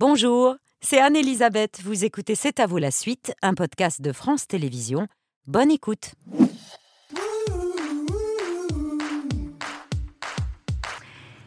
Bonjour, c'est Anne-Elisabeth. Vous écoutez C'est à vous la suite, un podcast de France Télévisions. Bonne écoute.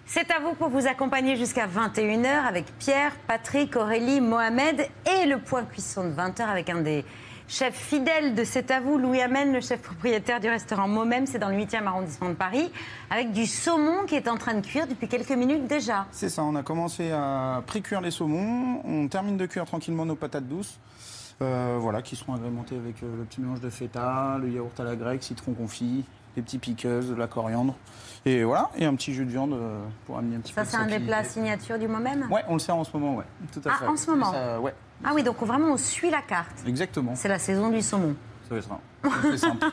C'est à vous pour vous accompagner jusqu'à 21h avec Pierre, Patrick, Aurélie, Mohamed et le point cuisson de 20h avec un des chefs fidèles de C'est à vous, Louis Amen, le chef propriétaire du restaurant Momem, c'est dans le 8e arrondissement de Paris, avec du saumon qui est en train de cuire depuis quelques minutes déjà. C'est ça, on a commencé à pré-cuire les saumons, on termine de cuire tranquillement nos patates douces. euh, voilà, qui seront agrémentées avec euh, le petit mélange de feta, le yaourt à la grecque, citron confit, les petits piqueuses, de la coriandre. Et voilà, et un petit jus de viande euh, pour amener un petit Ça, peu de c'est un des plats signature du Momem Ouais, on le sert en ce moment, ouais. Tout à Ah, fait. en ce moment Ça, Ouais, Ah oui, donc vraiment on suit la carte. exactement. C'est la saison du saumon. On fait simple.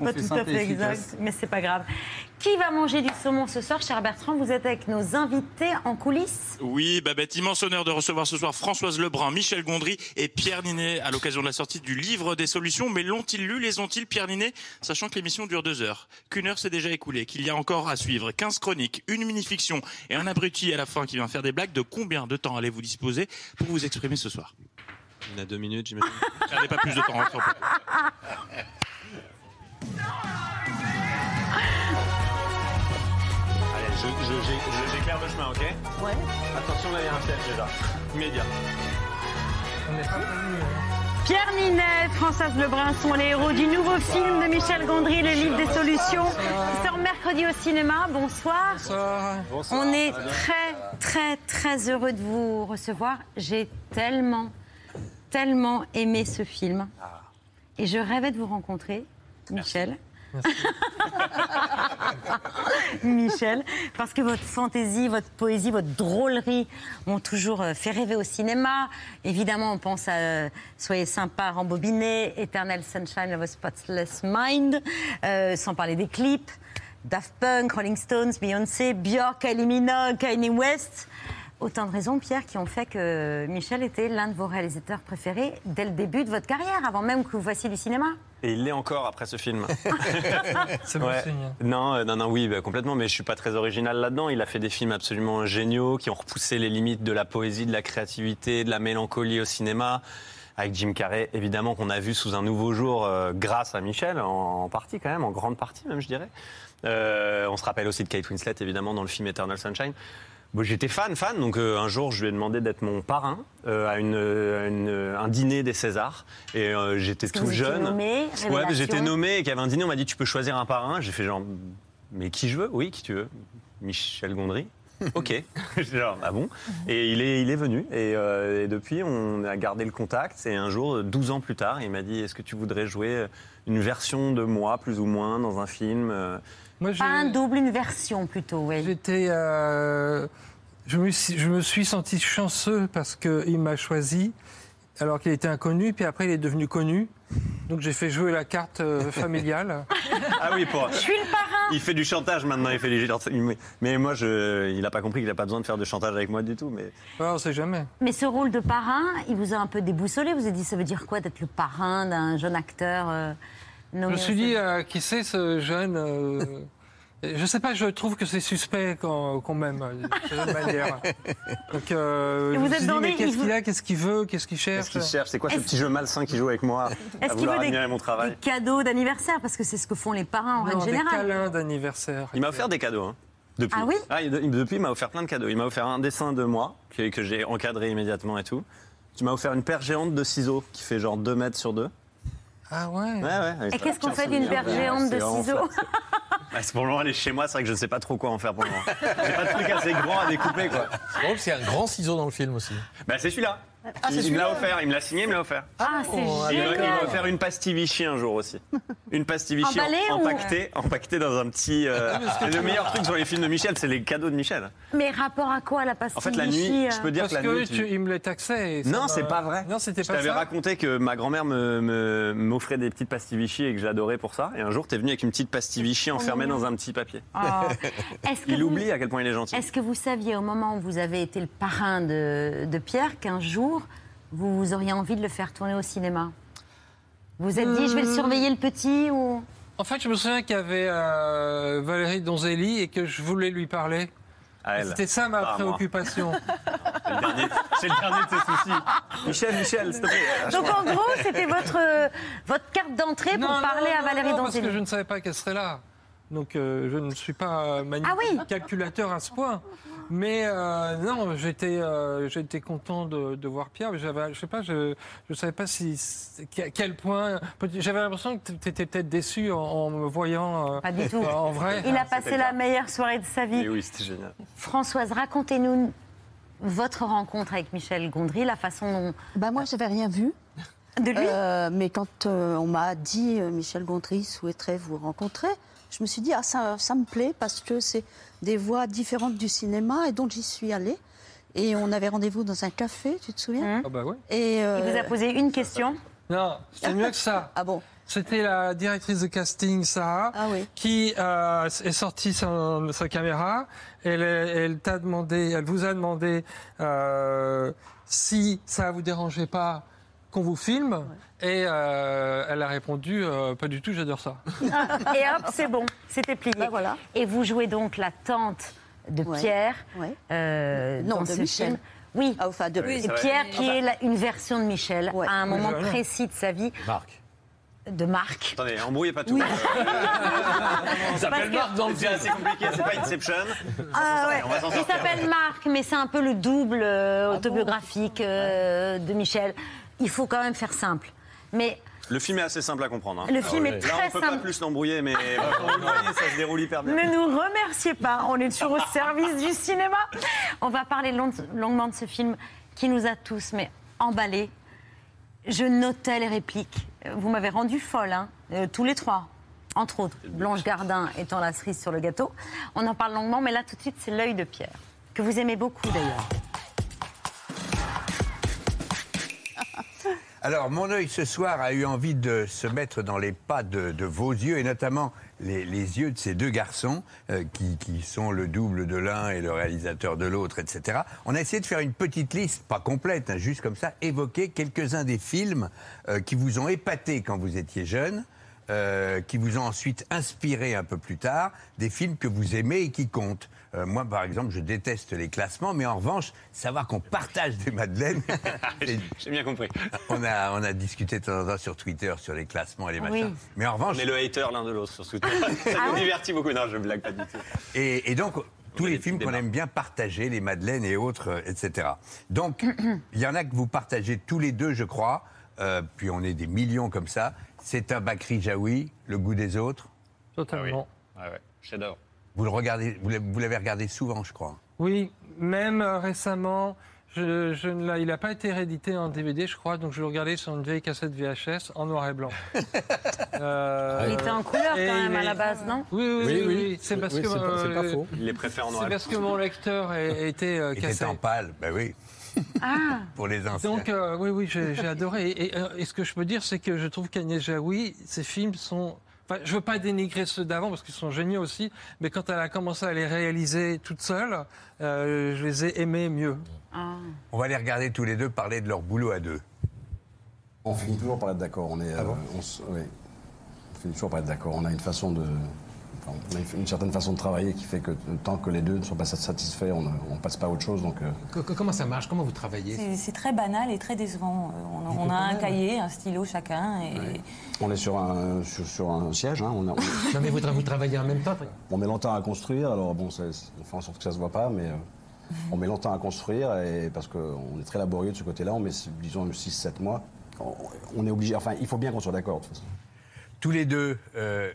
On Pas fait tout simple à fait exact, mais c'est pas grave. Qui va manger du saumon ce soir, cher Bertrand? Vous êtes avec nos invités en coulisses. Oui, Babette, immense honneur de recevoir ce soir Françoise Lebrun, Michel Gondry et Pierre Ninet à l'occasion de la sortie du livre des solutions. Mais l'ont-ils lu, les ont-ils, Pierre Ninet? Sachant que l'émission dure deux heures, qu'une heure s'est déjà écoulée, qu'il y a encore à suivre. 15 chroniques, une mini-fiction et un abruti à la fin qui vient faire des blagues, de combien de temps allez-vous disposer pour vous exprimer ce soir? On a deux minutes, j'imagine. Perdez pas plus de temps. hein. Allez, je- je- j'éclaire le chemin, ok Ouais. Attention, là, il y a un piège déjà. Immédiat. Pierre Ninet, Françoise Lebrun sont les héros du nouveau film de Michel Gondry, Le Livre des Solutions. Il sort mercredi au cinéma. Bonsoir. On est très, très, très heureux de vous recevoir. J'ai tellement, tellement aimé ce film. Et je rêvais de vous rencontrer, Michel. Michel, parce que votre fantaisie, votre poésie, votre drôlerie m'ont toujours euh, fait rêver au cinéma. Évidemment, on pense à euh, Soyez sympa, rembobiné, Eternal Sunshine of a Spotless Mind, euh, sans parler des clips. Daft Punk, Rolling Stones, Beyoncé, Björk, Kylie Minogue, Kanye West. Autant de raisons, Pierre, qui ont fait que Michel était l'un de vos réalisateurs préférés dès le début de votre carrière, avant même que vous fassiez du cinéma. Et il l'est encore après ce film. C'est bon Ouais. signe. Non, euh, non, non, oui, bah, complètement, mais je suis pas très original là-dedans. Il a fait des films absolument géniaux qui ont repoussé les limites de la poésie, de la créativité, de la mélancolie au cinéma. Avec Jim Carrey, évidemment, qu'on a vu sous un nouveau jour euh, grâce à Michel, en, en partie quand même, en grande partie même, je dirais. Euh, on se rappelle aussi de Kate Winslet, évidemment, dans le film Eternal Sunshine. Bon, J'étais fan, fan, donc euh, un jour je lui ai demandé d'être mon parrain euh, à, une, à une- un dîner des Césars. Et euh, j'étais tout jeune. nommé, ouais, j'étais nommé et qu'il y avait un dîner, on m'a dit tu peux choisir un parrain. J'ai fait genre, mais qui je veux? Oui, qui tu veux? Michel Gondry. Ok, genre, ah bon? Et il est, il est venu, et, euh, et depuis, on a gardé le contact. Et un jour, 12 ans plus tard, il m'a dit Est-ce que tu voudrais jouer une version de moi, plus ou moins, dans un film Euh, Moi, Pas un double, une version plutôt, oui. j'étais. euh, je, me suis, je me suis senti chanceux parce qu'il m'a choisi alors qu'il était inconnu, puis après il est devenu connu. Donc j'ai fait jouer la carte euh, familiale. Ah oui, pour. Je suis le parrain Il fait du chantage maintenant, il fait du Mais moi, je, il n'a pas compris qu'il n'a pas besoin de faire de chantage avec moi du tout. Mais Ah, on sait jamais. Mais ce rôle de parrain, il vous a un peu déboussolé. Vous avez dit, ça veut dire quoi d'être le parrain d'un jeune acteur euh, Je me suis dit, euh, qui c'est ce jeune euh, Je sais pas, je trouve que c'est suspect quand- qu'on m'aime euh, de manière. Donc, euh, Et je vous me êtes suis dans dit, mais des- qu'est-ce il qu'il vous- a, qu'est-ce qu'il veut, qu'est-ce qu'il cherche? Qu'est-ce qu'il cherche? C'est quoi ce petit jeu malsain qui joue avec moi Est-ce qu'il veut des, des cadeaux d'anniversaire? Parce que c'est ce que font les parrains en Non, règle des générale. câlins d'anniversaire. Il m'a offert des cadeaux. hein, depuis. Ah oui? Il- Depuis, il m'a offert plein de cadeaux. Il m'a offert un dessin de moi que, que j'ai encadré immédiatement et tout. Tu m'as offert une paire géante de ciseaux qui fait genre 2 mètres sur 2. Ah ouais Ouais, ouais. Et qu'est-ce qu'on fait d'une paire géante de ciseaux Bah, c'est pour le moment, elle est chez moi. C'est vrai que je ne sais pas trop quoi en faire pour le moment. J'ai pas de truc assez grand à découper, quoi. C'est drôle, c'est un grand ciseau dans le film aussi. Bah, c'est celui-là. Ah, il me l'a offert. Il me l'a signé, il me l'a offert. Ah, c'est bon, Il m'a offert une pastille Vichy un jour aussi. Une pastille Vichy en- ou- empaquetée, dans un petit. euh, le meilleur truc sur les films de Michel, c'est les cadeaux de Michel. Mais rapport à quoi la pastille En fait, la Vichy, nuit, euh je peux dire Parce que la que nuit. tu- il me taxait. et ça Non, c'est pas vrai. Non, c'était Je pas t'avais ça. raconté que ma grand-mère me- me- m'offrait des petites pastilles Vichy et que j'adorais pour ça. Et un jour, t'es venu avec une petite pastille Vichy enfermée mignon. dans un petit papier. Oh. Il vous- oublie à quel point il est gentil. Est-ce que vous saviez au moment où vous avez été le parrain de, de Pierre qu'un jour vous auriez envie de le faire tourner au cinéma Vous vous êtes dit, je vais le Euh. surveiller le petit ou? En fait, je me souviens qu'il y avait euh, Valérie Donzelli et que je voulais lui parler. C'était ça ma moi. préoccupation. C'est le dernier, c'est le dernier de ses soucis. Michel, Michel, s'il te plaît. Donc en gros, c'était votre, euh, votre carte d'entrée pour Non, parler non, à non, Valérie non, parce que Donzelli. je ne savais pas qu'elle serait là. Donc euh, je ne suis pas Ah oui calculateur à ce point. Mais euh, non, j'étais euh, j'étais content de, de voir Pierre. mais J'avais, je sais pas, je je savais pas si à quel point. J'avais l'impression que tu étais peut-être déçu en, en me voyant euh, Pas du tout. en vrai. Il a passé la meilleure soirée de sa vie. Et oui, c'était génial. Françoise, racontez-nous votre rencontre avec Michel Gondry, la façon dont... Bah moi, j'avais rien vu. de lui. Euh, mais quand euh, on m'a dit euh, Michel Gondry souhaiterait vous rencontrer, je me suis dit ah ça, ça me plaît parce que c'est des voix différentes du cinéma et donc j'y suis allée. Et on avait rendez-vous dans un café, tu te souviens Ah bah oui. Et Il euh, vous a posé une question. Non, c'était mieux que ça. ah bon C'était la directrice de casting, Sarah, Ah oui. qui euh, est sortie son- sa caméra. Elle, elle t'a demandé, elle vous a demandé euh, si ça vous dérangeait pas qu'on vous filme. Et euh, elle a répondu euh, pas du tout, j'adore ça. Et hop, c'est bon, c'était plié. Bah voilà. Et vous jouez donc la tante de Ouais. Pierre Ouais. euh, Non, dans de ce Michel. film. Oui. Ah, enfin de. Pierre, qui est la- une version de Michel, Ouais. à un moment précis de sa vie, Marc. de Marc. Attendez, embrouillez pas tout. Oui. Il s'appelle que- Marc dans le C'est assez compliqué, c'est pas Inception. Ah ouais. on va s'en Il s'appelle Marc, mais c'est un peu le double euh, autobiographique euh, de Michel. Il faut quand même faire simple. Mais Le film est assez simple à comprendre. hein. le film est Là, très on peut pas simple. plus l'embrouiller, mais voyez, ça se déroule hyper bien. Ne nous remerciez pas, on est toujours au service du cinéma. On va parler long- longuement de ce film qui nous a tous mais emballés. Je notais les répliques. Vous m'avez rendu folle, hein, euh, tous les trois. Entre autres, Blanche Gardin étant la cerise sur le gâteau. On en parle longuement, mais là tout de suite, c'est l'œil de Pierre, que vous aimez beaucoup d'ailleurs. Alors, mon œil ce soir a eu envie de se mettre dans les pas de, vos yeux, et notamment les, yeux de ces deux garçons, euh, qui, qui sont le double de l'un et le réalisateur de l'autre, etc. On a essayé de faire une petite liste, pas complète, hein, juste comme ça, évoquer quelques-uns des films euh, qui vous ont épaté quand vous étiez jeune. Euh, qui vous ont ensuite inspiré un peu plus tard, des films que vous aimez et qui comptent. Euh, moi, par exemple, je déteste les classements, mais en revanche, savoir qu'on partage des madeleines, c'est- J'ai bien compris. on a, on a discuté de temps en temps sur Twitter sur les classements et les Oui. machins. Mais en revanche, On est le hater l'un de l'autre sur Twitter. Ça Ah nous divertit beaucoup. Non, je blague pas du tout. et, et donc, tous les films qu'on aime bien partager, les Madeleines et autres, euh, etc. Donc, il y en a que vous partagez tous les deux, je crois. Euh, puis on est des millions comme ça. C'est un Bakri Jaoui, Le goût des autres. Totalement. Ouais, ouais. Chef-d'œuvre. Vous le regardez, vous l'avez- regardé souvent, je crois. Oui, même euh, récemment, je, je ne l'ai- il n'a pas été réédité en DVD, je crois, donc je le regardais sur une vieille cassette VHS en noir et blanc. Euh, Il était en couleur quand même à il la base, non Oui, oui, oui, c'est parce Oui, que c'est pas- c'est pas faux. Il les préfère en noir C'est et parce que mon lecteur a, a été euh, Il cassé. était en pâle, ben oui, Ah, pour les anciens. Donc euh, oui, oui, j'ai adoré. Et, et, euh, et ce que je peux dire, c'est que je trouve qu'Agnès Jaoui, ses films sont. Enfin, je veux pas dénigrer ceux d'avant parce qu'ils sont géniaux aussi, mais quand elle a commencé à les réaliser toute seule, euh, je les ai aimés mieux. ah. On va les regarder tous les deux parler de leur boulot à deux. On finit toujours par être d'accord. On est, euh, on, s- oui. on finit toujours par être d'accord. On a une façon de, on a une- certaine façon de travailler qui fait que tant que les deux ne sont pas satisfaits, on ne on passe pas à autre chose. Donc, euh, Co- co- Comment ça marche? Comment vous travaillez? C'est- très banal et très décevant. Euh, On a, on a un cahier, un stylo chacun. Et on est sur un, sur, sur un siège. hein. On, a- on- Non mais vous, tra- vous travaillez en même temps on met longtemps à construire. Alors bon, on fait en sorte que ça se voit pas, mais euh, on met longtemps à construire et parce qu'on est très laborieux de ce côté-là. On met disons 6-7 mois. On, on est obligé. Enfin, il faut bien qu'on soit d'accord. de toute façon. Tous les deux, euh,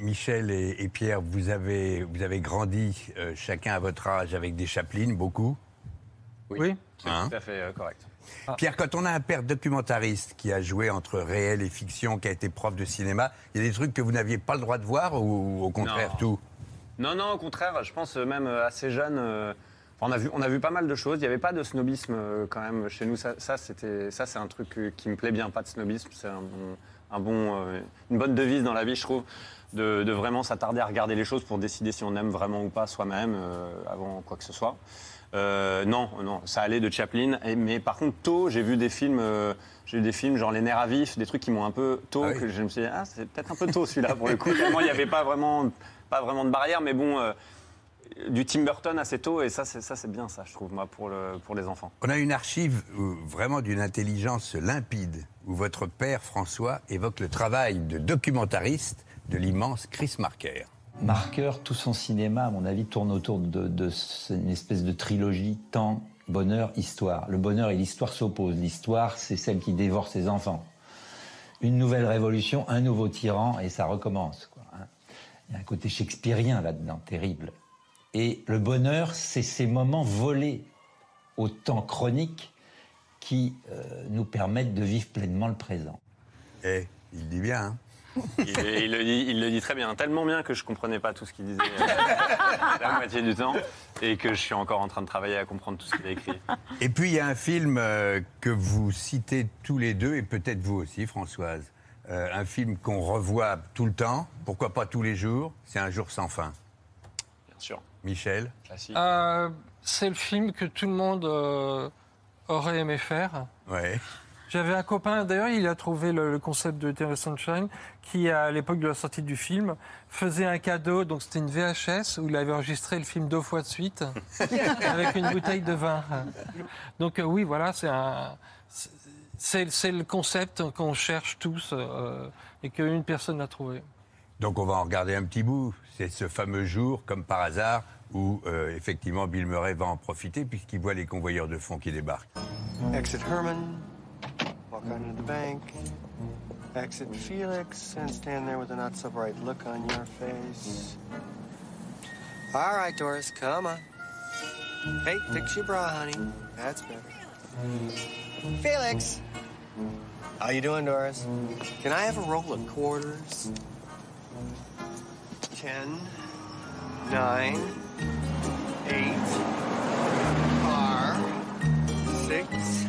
Michel et, et Pierre, vous avez, vous avez grandi euh, chacun à votre âge avec des chapelines, beaucoup? Oui. C'est Hein? tout à fait euh, correct. Pierre, quand on a un père documentariste qui a joué entre réel et fiction, qui a été prof de cinéma, il y a des trucs que vous n'aviez pas le droit de voir ou au contraire Non. tout? Non, non, au contraire, je pense euh, même assez jeune. euh, enfin, on, a vu, on a vu pas mal de choses. Il n'y avait pas de snobisme euh, quand même chez nous. Ça, ça, c'était, ça c'est un truc qui me plaît bien, pas de snobisme. C'est un, bon- un bon, euh, une bonne devise dans la vie, je trouve, de, de vraiment s'attarder à regarder les choses pour décider si on aime vraiment ou pas soi-même euh, avant quoi que ce soit. Euh, non, non, ça allait de Chaplin. Et- mais par contre, tôt, j'ai vu des films, euh, j'ai vu des films genre Les Nerfs à vif, des trucs qui m'ont un peu tôt, Ah oui. que je me suis dit, ah, c'est peut-être un peu tôt celui-là pour le coup. Tellement il n'y avait pas vraiment, pas vraiment de barrière, mais bon. euh, du Tim Burton assez tôt, et ça, c'est ça, c'est bien, ça, je trouve, moi, pour, le, pour les enfants. On a une archive où- vraiment d'une intelligence limpide, où votre père François évoque le travail de documentariste de l'immense Chris Marker. Marqueur, tout son cinéma, à mon avis, tourne autour de, de une espèce de trilogie temps, bonheur, histoire. Le bonheur et l'histoire s'opposent. L'histoire, c'est celle qui dévore ses enfants. Une nouvelle révolution, un nouveau tyran, et ça recommence. quoi, hein. Il y a un côté shakespearien là-dedans, terrible. Et le bonheur, c'est ces moments volés au temps chronique qui euh, nous permettent de vivre pleinement le présent. Eh, il dit bien, hein Il, il le dit, il le dit très bien, tellement bien que je comprenais pas tout ce qu'il disait euh, la moitié du temps, et que je suis encore en train de travailler à comprendre tout ce qu'il a écrit. Et puis il y a un film euh, que vous citez tous les deux, et peut-être vous aussi, Françoise. Euh, un film qu'on revoit tout le temps, pourquoi pas tous les jours, c'est Un jour sans fin. Bien sûr. Michel Classique. Euh, c'est le film que tout le monde euh, aurait aimé faire. Ouais. J'avais un copain, d'ailleurs, il a trouvé le, le concept de Eternal Sunshine, qui, à l'époque de la sortie du film, faisait un cadeau. Donc, c'était une VHS où il avait enregistré le film deux fois de suite, avec une bouteille de vin. Donc, euh, oui, voilà, c'est un. C'est c'est le concept qu'on cherche tous euh, et qu'une personne a trouvé. Donc on va en regarder un petit bout. C'est ce fameux jour, comme par hasard, où euh, effectivement Bill Murray va en profiter puisqu'il voit les convoyeurs de fonds qui débarquent. Exit Herman, walk out into the bank, exit Felix, and stand there with a not so bright look on your face. All right, Doris, come on. Hey, fix your bra, honey. That's better. Felix! How you doing, Doris? Can I have a roll of quarters? Ten, nine, eight, are six,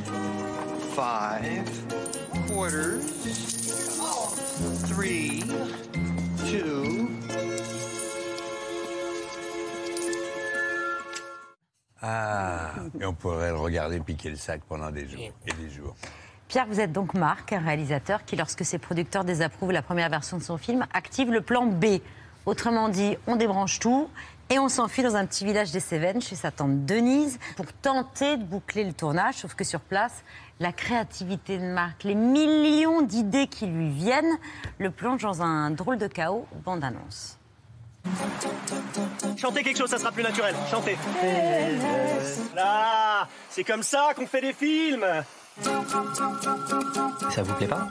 five, quarters, three, two, Ah, et on pourrait le regarder piquer le sac pendant des jours et des jours. Pierre, vous êtes donc Marc, un réalisateur qui, lorsque ses producteurs désapprouvent la première version de son film, active le plan B. Autrement dit, on débranche tout et on s'enfuit dans un petit village des Cévennes chez sa tante Denise pour tenter de boucler le tournage. Sauf que sur place, la créativité de Marc, les millions d'idées qui lui viennent, le plonge dans un drôle de chaos bande-annonce. Chantez quelque chose, ça sera plus naturel. Chantez. Là, c'est comme ça qu'on fait des films. Ça vous plaît pas?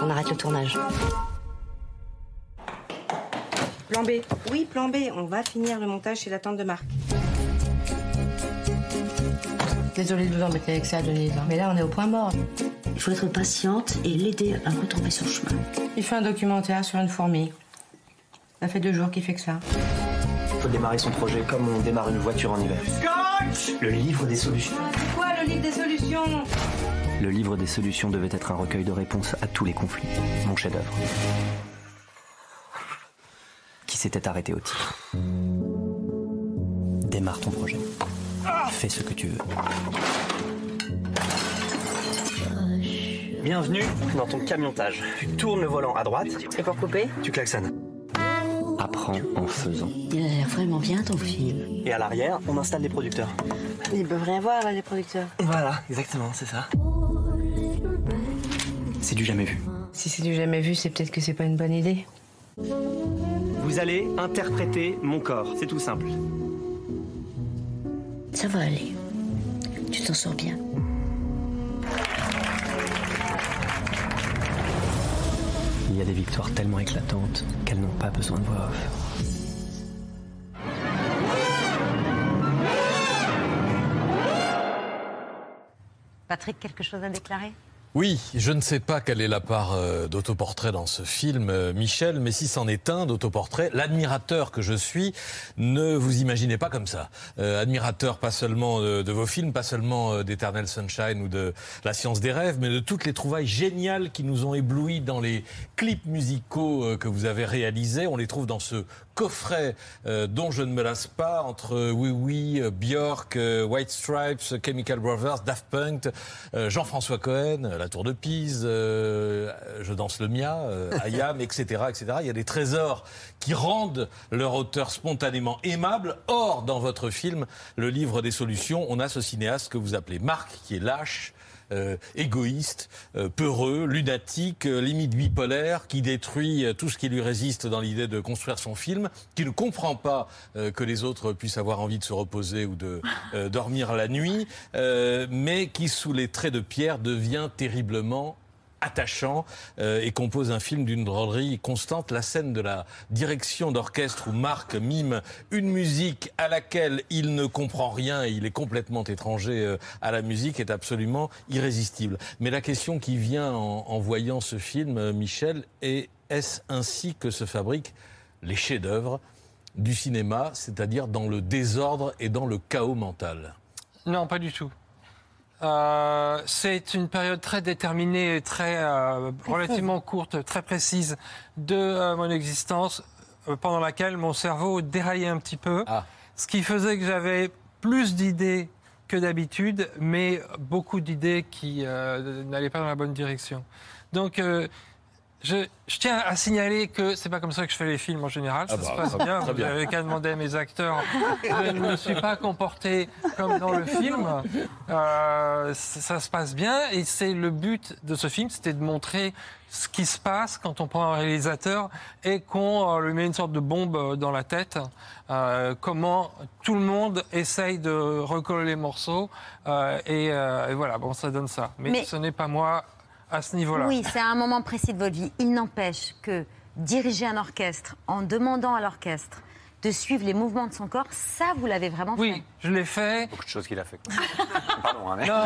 On arrête le tournage. Plan B. Oui, plan B. On va finir le montage chez la tante de Marc. Désolée de vous embêter avec ça, Denise. hein. Mais là, on est au point mort. Il faut être patiente et l'aider à retomber sur le chemin. Il fait un documentaire sur une fourmi. Ça fait deux jours qu'il fait que ça. Il faut démarrer son projet comme on démarre une voiture en hiver. Le livre des solutions. C'est quoi le livre des solutions? Le livre des solutions devait être un recueil de réponses à tous les conflits. Mon chef-d'œuvre. S'était arrêté au titre. Démarre ton projet. Fais ce que tu veux. Bienvenue dans ton camiontage. Tu tournes le volant à droite. Et pour couper Tu klaxonnes. Apprends en faisant. Il a l'air vraiment bien ton film. Et à l'arrière, on installe les producteurs. Ils peuvent rien voir, là, les producteurs. Voilà, exactement, c'est ça. C'est du jamais vu. Si c'est du jamais vu, c'est peut-être que c'est pas une bonne idée. Vous allez interpréter mon corps, c'est tout simple. Ça va aller. Tu t'en sors bien. Il y a des victoires tellement éclatantes qu'elles n'ont pas besoin de voix off. Patrick, quelque chose à déclarer? Oui, je ne sais pas quelle est la part euh, d'autoportrait dans ce film, euh, Michel, mais si c'en est un d'autoportrait, l'admirateur que je suis, ne vous imaginez pas comme ça. Euh, admirateur pas seulement de, de vos films, pas seulement d'Eternal Sunshine ou de La science des rêves, mais de toutes les trouvailles géniales qui nous ont éblouis dans les clips musicaux que vous avez réalisés. On les trouve dans ce coffret euh, dont je ne me lasse pas entre Oui Oui, euh, Björk, euh, White Stripes, Chemical Brothers, Daft Punk, euh, Jean-François Cohen, euh, La Tour de Pise, euh, Je danse le Mia, euh, Ayam, etc., etc. Il y a des trésors qui rendent leur auteur spontanément aimable. Or, dans votre film, Le Livre des Solutions, on a ce cinéaste que vous appelez Marc, qui est lâche, euh, égoïste, euh, peureux, lunatique, euh, limite bipolaire, qui détruit euh, tout ce qui lui résiste dans l'idée de construire son film, qui ne comprend pas euh, que les autres puissent avoir envie de se reposer ou de euh, dormir la nuit, euh, mais qui, sous les traits de pierre, devient terriblement attachant euh, et compose un film d'une drôlerie constante. La scène de la direction d'orchestre où Marc mime une musique à laquelle il ne comprend rien et il est complètement étranger euh, à la musique est absolument irrésistible. Mais la question qui vient en, voyant ce film, euh, Michel, est est-ce ainsi que se fabriquent les chefs-d'œuvre du cinéma, c'est-à-dire dans le désordre et dans le chaos mental? Non, pas du tout. Euh, c'est une période très déterminée, et très euh, relativement courte, très précise de euh, mon existence, euh, pendant laquelle mon cerveau déraillait un petit peu, ce qui faisait que j'avais plus d'idées que d'habitude, mais beaucoup d'idées qui euh, n'allaient pas dans la bonne direction. Donc, euh, je, je tiens à signaler que c'est pas comme ça que je fais les films en général. Ça Ah se bah, passe bien. Vous n'avez qu'à demander à mes acteurs. Je ne me suis pas comporté comme dans le film. Euh, ça, ça se passe bien et c'est le but de ce film, c'était de montrer ce qui se passe quand on prend un réalisateur et qu'on euh, lui met une sorte de bombe euh, dans la tête. Euh, comment tout le monde essaye de recoller les morceaux euh, et, euh, et voilà, bon, ça donne ça. Mais, Mais- ce n'est pas moi à ce niveau-là. Oui, c'est un moment précis de votre vie. Il n'empêche que diriger un orchestre en demandant à l'orchestre de suivre les mouvements de son corps, ça, vous l'avez vraiment fait. Oui, je l'ai fait. Beaucoup de choses qu'il a fait. Pardon, hein, mais... Non,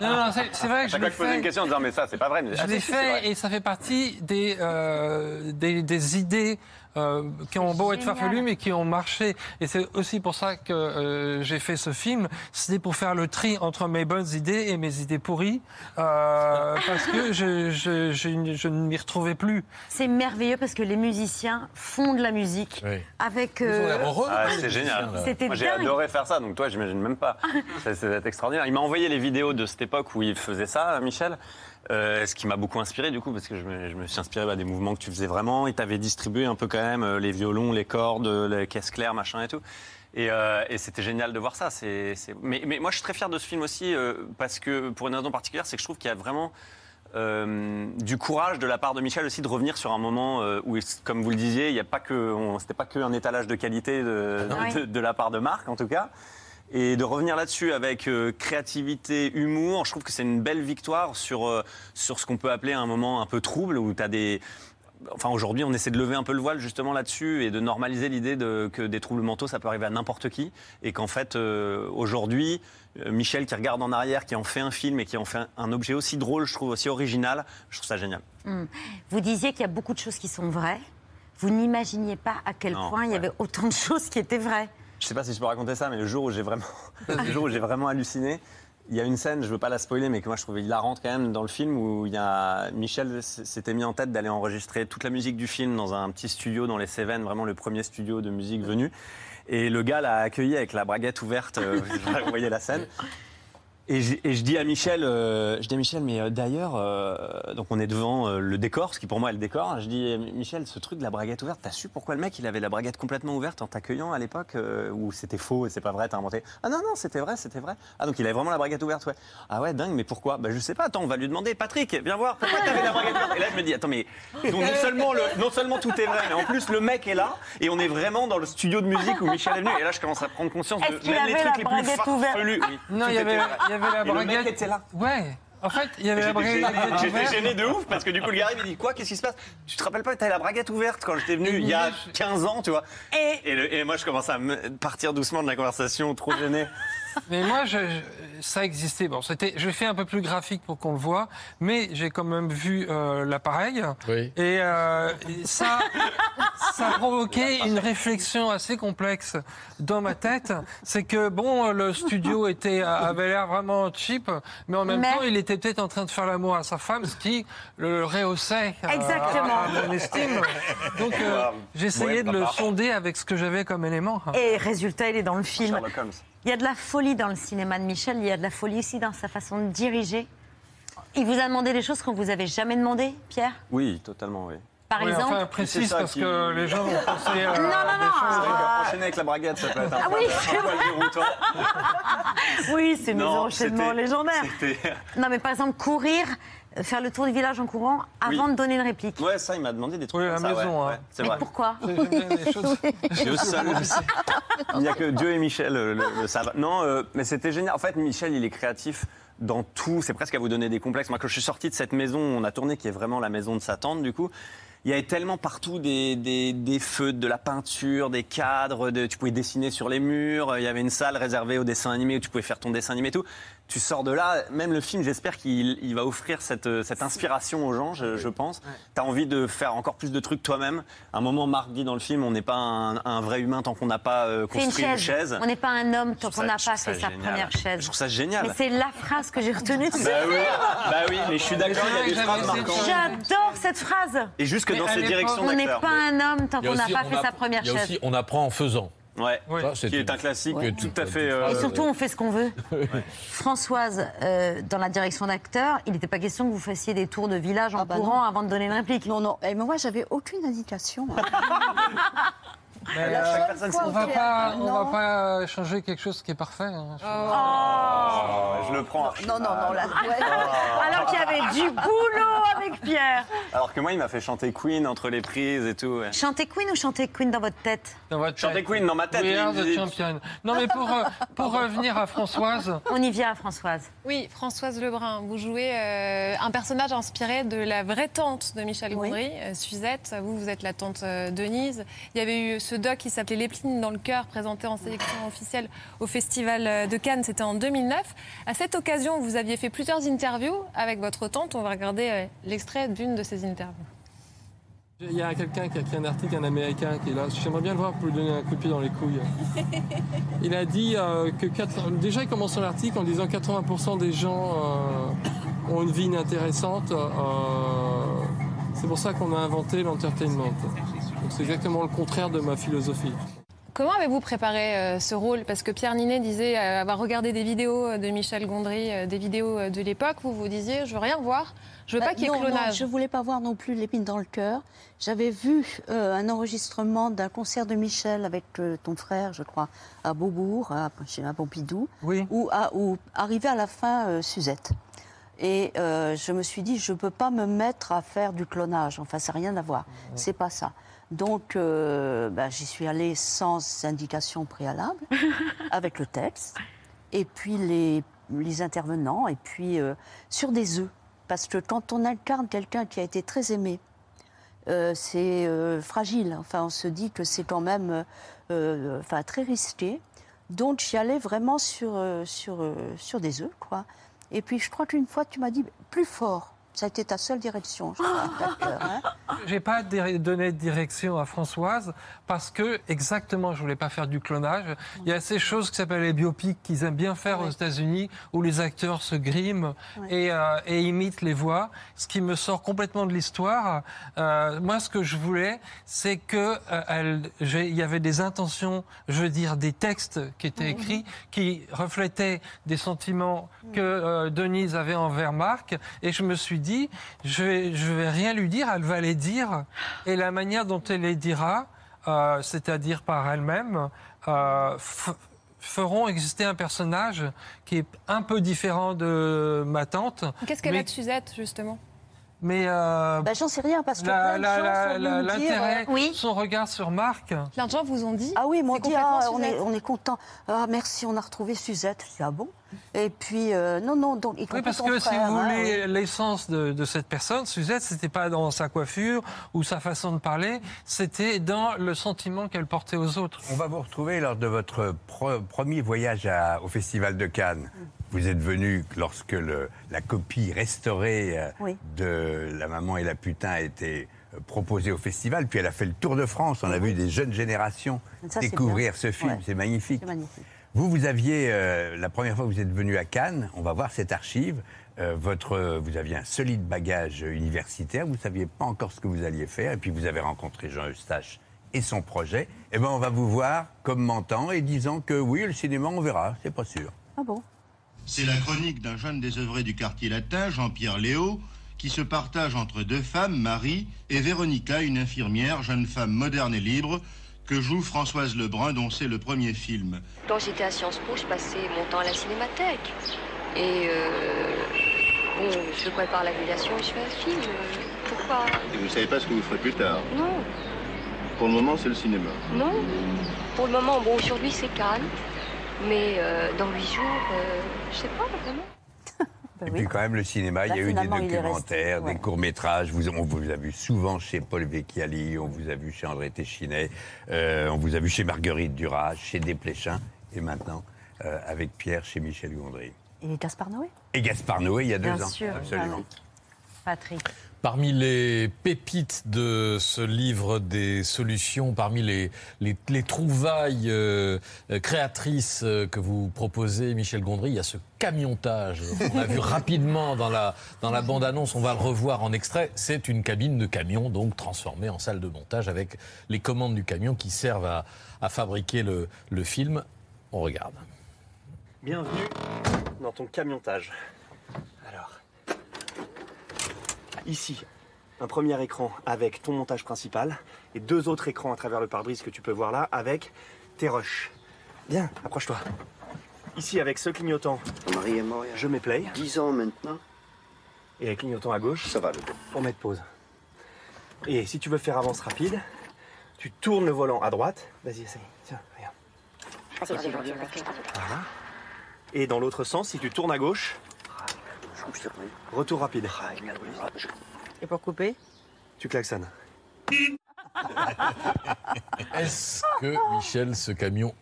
non, non, c'est vrai que je l'ai fait. une question en disant mais ça c'est pas vrai. Mais Je ah, l'ai fait et ça fait partie des, euh, des, des idées euh, qui ont beau être Génial. farfelues mais qui ont marché. Et c'est aussi pour ça que euh, j'ai fait ce film. C'était pour faire le tri entre mes bonnes idées et mes idées pourries. euh, parce que je, je, je, je ne m'y retrouvais plus. C'est merveilleux parce que les musiciens font de la musique avec. euh, Ah, c'est génial. Moi, j'ai adoré faire ça, donc toi, j'imagine même pas. C'est extraordinaire. Il m'a envoyé les vidéos de cette époque où il faisait ça, Michel. Euh, ce qui m'a beaucoup inspiré du coup parce que je me, je me suis inspiré bah, des mouvements que tu faisais vraiment. Il t'avait distribué un peu quand même euh, les violons, les cordes, les caisses claires, machin et tout. Et, euh, et c'était génial de voir ça. C'est, c'est- Mais, mais moi je suis très fier de ce film aussi euh, parce que pour une raison particulière, c'est que je trouve qu'il y a vraiment euh, du courage de la part de Michel aussi de revenir sur un moment euh, où, comme vous le disiez, il n'y a pas que, on- c'était pas qu'un étalage de qualité de, Ah de- de la part de Marc en tout cas. Et de revenir là-dessus avec euh, créativité, humour, je trouve que c'est une belle victoire sur, euh, sur ce qu'on peut appeler un moment un peu trouble où tu as des. Enfin, aujourd'hui, on essaie de lever un peu le voile justement là-dessus et de normaliser l'idée de, que des troubles mentaux, ça peut arriver à n'importe qui. Et qu'en fait, euh, aujourd'hui, Michel qui regarde en arrière, qui en fait un film et qui en fait un, un objet aussi drôle, je trouve aussi original, je trouve ça génial. Hmm. Vous disiez qu'il y a beaucoup de choses qui sont vraies. Vous n'imaginiez pas à quel Non, point il y avait autant de choses qui étaient vraies. Je sais pas si je peux raconter ça, mais le jour où j'ai vraiment, le jour où j'ai vraiment halluciné, il y a une scène, je veux pas la spoiler, mais que moi je trouvais hilarante quand même dans le film où il y a Michel s'était mis en tête d'aller enregistrer toute la musique du film dans un petit studio dans les Cévennes, vraiment le premier studio de musique venu. Et le gars l'a accueilli avec la braguette ouverte. euh, vous voyez la scène. Et je, et je dis à Michel, euh, je dis à Michel, mais euh, d'ailleurs, euh, donc on est devant euh, le décor, ce qui pour moi est le décor. Je dis, euh, Michel, ce truc de la braguette ouverte, t'as su pourquoi le mec il avait la braguette complètement ouverte en t'accueillant à l'époque euh, où c'était faux et c'est pas vrai, t'as inventé? Ah non non, c'était vrai, c'était vrai. Ah donc il avait vraiment la braguette ouverte, ouais. Ah ouais, dingue, mais pourquoi? Bah je sais pas. Attends, on va lui demander. Patrick, viens voir. Pourquoi t'avais la braguette ouverte? Et là je me dis, attends mais donc, non seulement le, non seulement tout est vrai, mais en plus le mec est là et on est vraiment dans le studio de musique où Michel est venu. Et là je commence à prendre conscience de même les trucs les plus farfelus. Oui, Non, tout il y avait, avait la Et le mec braguette. était là. Ouais. En fait, il y avait la braguette. j'étais gêné de ouf parce que du coup le gars il dit quoi qu'est-ce qui se passe? Tu te rappelles pas t'avais la braguette ouverte quand j'étais venu il y a 15 ans tu vois et, le- et moi je commence à me partir doucement de la conversation trop gêné. Mais moi, je, je- ça existait. Bon, c'était, je fais un peu plus graphique pour qu'on le voit, mais j'ai quand même vu euh, l'appareil. Oui. Et, euh, ça, ça a provoqué une réflexion assez complexe dans ma tête. C'est que, bon, le studio était, avait l'air vraiment cheap, mais en même Mais- temps, il était peut-être en train de faire l'amour à sa femme, ce qui le rehaussait euh, Exactement. à mon estime. Donc, euh, j'essayais Ouais, de le sonder avec ce que j'avais comme élément. Et résultat, il est dans le film. Sherlock Holmes. Il y a de la folie dans le cinéma de Michel, il y a de la folie aussi dans sa façon de diriger. Il vous a demandé des choses qu'on vous avait jamais demandé, Pierre Oui, totalement, oui. Par Oui, exemple enfin, précise parce qui- que les gens vont penser à Non, non, non. Ah. qu'enchaîner avec la braguette, ça peut être un Ah peu- oui, c'est. Oui, c'est mes Non, enchaînements légendaires. Non, mais par exemple, courir, euh, faire le tour du village en courant avant Oui. de donner une réplique. Ouais, ça, il m'a demandé des trucs Oui, à la ça, maison, ouais, hein. ouais, c'est Mais vrai. pourquoi seul. Il n'y a que Dieu et Michel le, le savent. Non, euh, mais c'était génial. En fait, Michel, il est créatif dans tout. C'est presque à vous donner des complexes. Moi, quand je suis sorti de cette maison où on a tourné, qui est vraiment la maison de sa tante, du coup, il y avait tellement partout des, des, des feutres, de la peinture, des cadres. De, tu pouvais dessiner sur les murs. Il y avait une salle réservée au dessin animé où tu pouvais faire ton dessin animé et tout. Tu sors de là, même le film, j'espère qu'il il va offrir cette, cette inspiration aux gens, je, je pense. Tu as envie de faire encore plus de trucs toi-même. À un moment, Marc dit dans le film, on n'est pas un, un vrai humain tant qu'on n'a pas euh, une construit une chaise. chaise. On n'est pas un homme tant qu'on n'a pas fait sa première chaise. Je trouve ça génial. Mais c'est la phrase que j'ai retenue de ce Bah oui, film. bah oui, mais je suis d'accord, il y a des phrases marquantes. J'adore cette phrase. Et juste que Mais dans l'époque, directions On n'est pas un homme tant qu'on n'a pas fait sa première il y a chaise. aussi, on apprend en faisant. Ouais, Ça, c'est qui est un classique Ouais. tout à fait. euh, Et surtout, on fait ce qu'on veut. Françoise, euh, dans la direction d'acteur, il n'était pas question que vous fassiez des tours de village en Ah bah courant non. avant de donner une réplique. Non, non. Et moi, j'avais aucune indication. hein. Mais, La euh, seule personne fois on va pas, on va Non. pas changer quelque chose qui est parfait. hein. Oh, je le prends. Non, non, non. La... ouais, Alors qu'il y avait du boulot avec Pierre. Alors que moi, il m'a fait chanter Queen entre les prises et tout. ouais. Chanter Queen ou chanter Queen dans votre tête? Dans votre Chanter tête. Queen dans ma tête. We are the champion. Non, mais pour, euh, pour revenir à Françoise, On y vient, Françoise. Oui, Françoise Lebrun, vous jouez euh, un personnage inspiré de la vraie tante de Michel Oui. Gondry, euh, Suzette. Vous, vous êtes la tante euh, Denise. Il y avait eu ce doc qui s'appelait L'épine dans le cœur, présenté en sélection officielle au Festival de Cannes. C'était en 2009. À cette occasion, vous aviez fait plusieurs interviews avec votre tante. On va regarder euh, l'extrait d'une de ces interviews. Il y a quelqu'un qui a écrit un article, un Américain qui est là. J'aimerais bien le voir pour lui donner un coup de pied dans les couilles. Il a dit euh, que déjà il commence son article en disant 80% des gens euh, ont une vie inintéressante. euh, c'est pour ça qu'on a inventé l'entertainment. Donc c'est exactement le contraire de ma philosophie. Comment avez-vous préparé euh, ce rôle? Parce que Pierre Ninet disait euh, avoir regardé des vidéos euh, de Michel Gondry, euh, des vidéos euh, de l'époque. Vous vous disiez, je veux rien voir. Je veux Bah, pas qu'il y ait non, non, clonage. je voulais pas voir non plus l'épine dans le cœur. J'avais vu euh, un enregistrement d'un concert de Michel avec euh, ton frère, je crois, à Beaubourg, à, chez à Pompidou, Oui. où, à- où arrivait à la fin euh, Suzette. Et euh, je me suis dit, je peux pas me mettre à faire du clonage. Enfin, ça n'a rien à voir. C'est pas ça. Donc, euh, bah, j'y suis allée sans indication préalable, avec le texte, et puis les, les intervenants, et puis euh, sur des œufs. Parce que quand on incarne quelqu'un qui a été très aimé, euh, c'est fragile. Enfin, on se dit que c'est quand même enfin, très risqué. Donc, j'y allais vraiment sur, sur, sur des œufs, quoi. Et puis, je crois qu'une fois, tu m'as dit plus fort. Ça a été ta seule direction, je crois, d'acteur, hein. j'ai pas dir- donné de direction à Françoise parce que exactement, je voulais pas faire du clonage. Il y a ces choses qui s'appellent les biopics qu'ils aiment bien faire aux États-Unis où les acteurs se griment et, euh, et imitent les voix, ce qui me sort complètement de l'histoire. Euh, moi, ce que je voulais, c'est que euh, elle- j'ai- il y avait des intentions, je veux dire, des textes qui étaient écrits qui reflétaient des sentiments que euh, Denise avait envers Marc, et je me suis dit, je vais, je vais rien lui dire, elle va les dire, et la manière dont elle les dira, euh, c'est-à-dire par elle-même, euh, feront exister un personnage qui est un peu différent de ma tante. Qu'est-ce qu'elle mais- a de Suzette, justement? Mais euh, Bah, J'en sais rien parce que l'intérêt, euh, son regard sur Marc. Plein de gens vous ont dit Ah oui, m'ont dit ah, on, est, Suzette. on est content. Ah merci, on a retrouvé Suzette. Je dis ah bon? Et puis euh, non non donc Oui, parce que si vous hein, voulez oui. l'essence de, de cette personne, Suzette, c'était pas dans sa coiffure ou sa façon de parler, c'était dans le sentiment qu'elle portait aux autres. On va vous retrouver lors de votre premier voyage à- au Festival de Cannes. Vous êtes venu lorsque le- la copie restaurée euh, Oui. de La maman et la putain a été euh, proposé au festival. Puis elle a fait le tour de France. On a vu des jeunes générations Ça, découvrir ce film. Ouais. C'est magnifique. Vous, vous aviez, euh, la première fois que vous êtes venu à Cannes, on va voir cette archive, euh, votre, vous aviez un solide bagage universitaire, vous ne saviez pas encore ce que vous alliez faire, et puis vous avez rencontré Jean Eustache et son projet. Eh bien, on va vous voir commentant et disant que oui, le cinéma, on verra, c'est pas sûr. Ah bon? C'est la chronique d'un jeune désœuvré du quartier latin, Jean-Pierre Léo, qui se partage entre deux femmes, Marie et Véronica, une infirmière, jeune femme moderne et libre, que joue Françoise Lebrun, dont c'est le premier film. Quand j'étais à Sciences Po, je passais mon temps à la cinémathèque. Et euh, bon, je prépare l'aviation et je fais un film. Pourquoi? Et vous ne savez pas ce que vous ferez plus tard? Non, Pour le moment, c'est le cinéma. non. Pour le moment, bon, aujourd'hui c'est calme. Mais euh, dans huit jours, euh, je sais pas vraiment. Et puis quand même le cinéma, Là, il y a eu des resté, documentaires, ouais. des courts-métrages. Vous, on vous a vu souvent chez Paul Vecchiali, on vous a vu chez André Téchinet, euh, on vous a vu chez Marguerite Duras, chez Desplechin, et maintenant euh, avec Pierre chez Michel Gondry. Et Gaspard Noé? Et Gaspard Noé il y a deux Bien ans. sûr, Absolument. Patrick. Parmi les pépites de ce livre des solutions, parmi les, les, les trouvailles euh, euh, créatrices euh, que vous proposez, Michel Gondry, il y a ce camiontage. On a vu rapidement dans la, dans la bande-annonce, on va le revoir en extrait. C'est une cabine de camion, donc transformée en salle de montage avec les commandes du camion qui servent à, à fabriquer le, le film. On regarde. Bienvenue dans ton camiontage. Alors, ici, un premier écran avec ton montage principal et deux autres écrans à travers le pare-brise que tu peux voir là avec tes rushs. Bien, approche-toi. Ici, avec ce clignotant, Marie est morte. je mets play. 10 ans maintenant. Et avec clignotant à gauche, Ça va, le pour mettre pause. Et si tu veux faire avance rapide, tu tournes le volant à droite. Vas-y, essaye. Tiens, regarde. Voilà. Et dans l'autre sens, si tu tournes à gauche, retour rapide. Et pour couper Tu klaxonnes. Est-ce que, Michel, ce camion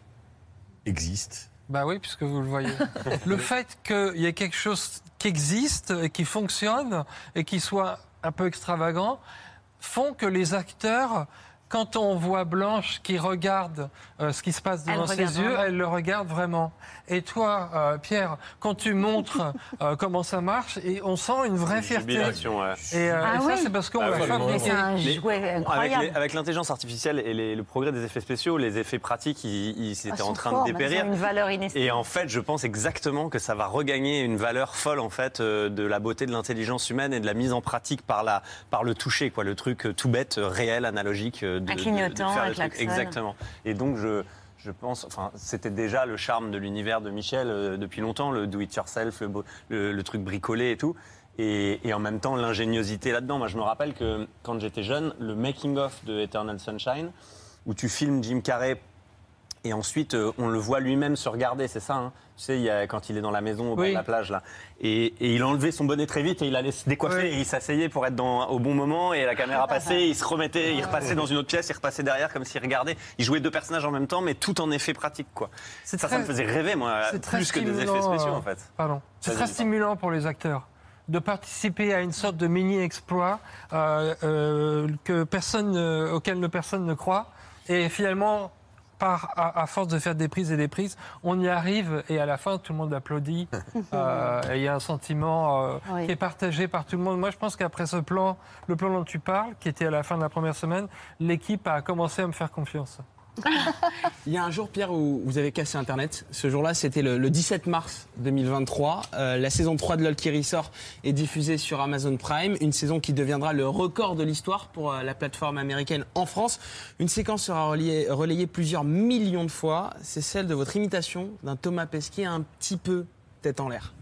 existe? Bah oui, puisque vous le voyez. le fait qu'il y ait quelque chose qui existe et qui fonctionne et qui soit un peu extravagant font que les acteurs, quand on voit Blanche qui regarde euh, ce qui se passe devant ses yeux, vraiment. elle le regarde vraiment. Et toi, euh, Pierre, quand tu montres euh, comment ça marche, et on sent une vraie fierté. Ouais. Et, euh, Ah et ça, oui. c'est parce qu'on Ah, l'a fabriqué. Un jouet Avec incroyable. les- avec l'intelligence artificielle et les- le progrès des effets spéciaux, les effets pratiques, ils, ils Ah, étaient en train de dépérir. Une valeur inestimable. Et en fait, je pense exactement que ça va regagner une valeur folle en fait euh, de la beauté de l'intelligence humaine et de la mise en pratique par la par le toucher quoi, le truc tout bête, réel, analogique euh, de, Un de- de clignotant, faire un klaxon. Exactement. Et donc je je pense, enfin, c'était déjà le charme de l'univers de Michel euh, depuis longtemps, le do it yourself, le- le truc bricolé et tout. Et, et en même temps, l'ingéniosité là-dedans. Moi, je me rappelle que quand j'étais jeune, le making-of de Eternal Sunshine, où tu filmes Jim Carrey et ensuite, euh, on le voit lui-même se regarder, c'est ça hein Tu sais, il y a, quand il est dans la maison au bord Oui. de la plage, là. Et, et il a enlevé son bonnet très vite et il allait se décoiffer Oui. et il s'asseyait pour être dans, au bon moment. Et la caméra passait, il se remettait, il repassait dans une autre pièce, il repassait derrière comme s'il regardait. Il jouait deux personnages en même temps, mais tout en effet pratique, quoi. Ça, ça très- me faisait rêver, moi, plus que des effets spéciaux, euh, en fait. Pardon. C'est très stimulant pour les acteurs de participer à une sorte de mini-exploit euh, euh, que personne, euh, auquel ne personne ne croit. Et finalement, par, à, à force de faire des prises et des prises, on y arrive et à la fin, tout le monde applaudit. Euh, et il y a un sentiment euh, Oui. qui est partagé par tout le monde. Moi, je pense qu'après ce plan, le plan dont tu parles, qui était à la fin de la première semaine, l'équipe a commencé à me faire confiance. Il y a un jour, Pierre, où vous avez cassé Internet. Ce jour-là, c'était le, le 17 mars 2023. Euh, la saison 3 de Lolkiri sort est diffusée sur Amazon Prime. Une saison qui deviendra le record de l'histoire pour euh, la plateforme américaine en France. Une séquence sera relayée, relayée plusieurs millions de fois. C'est celle de votre imitation d'un Thomas Pesquet un petit peu tête en l'air.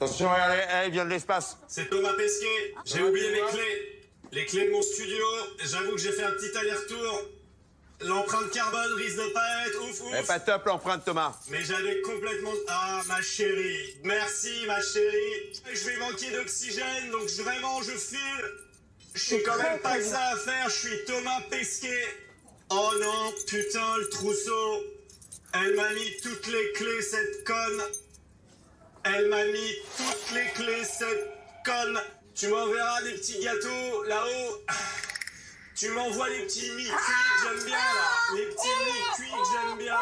Attention, regardez, elle vient de l'espace. C'est Thomas Pesquet. J'ai oublié mes clés. Les clés de mon studio. J'avoue que j'ai fait un petit aller-retour. L'empreinte carbone risque de pas être ouf ouf. Pas top l'empreinte, Thomas. Mais j'avais complètement... Ah, ma chérie. Merci, ma chérie. Je vais manquer d'oxygène, donc vraiment, je file. Je sais quand même pas que ça à faire. Je suis Thomas Pesquet. Oh non, putain, le trousseau. Elle m'a mis toutes les clés, cette conne. Elle m'a mis toutes les clés, cette conne. Tu m'enverras des petits gâteaux là-haut. Tu m'envoies les petits mi cuits que j'aime bien là. Les petits mi cuits que j'aime bien.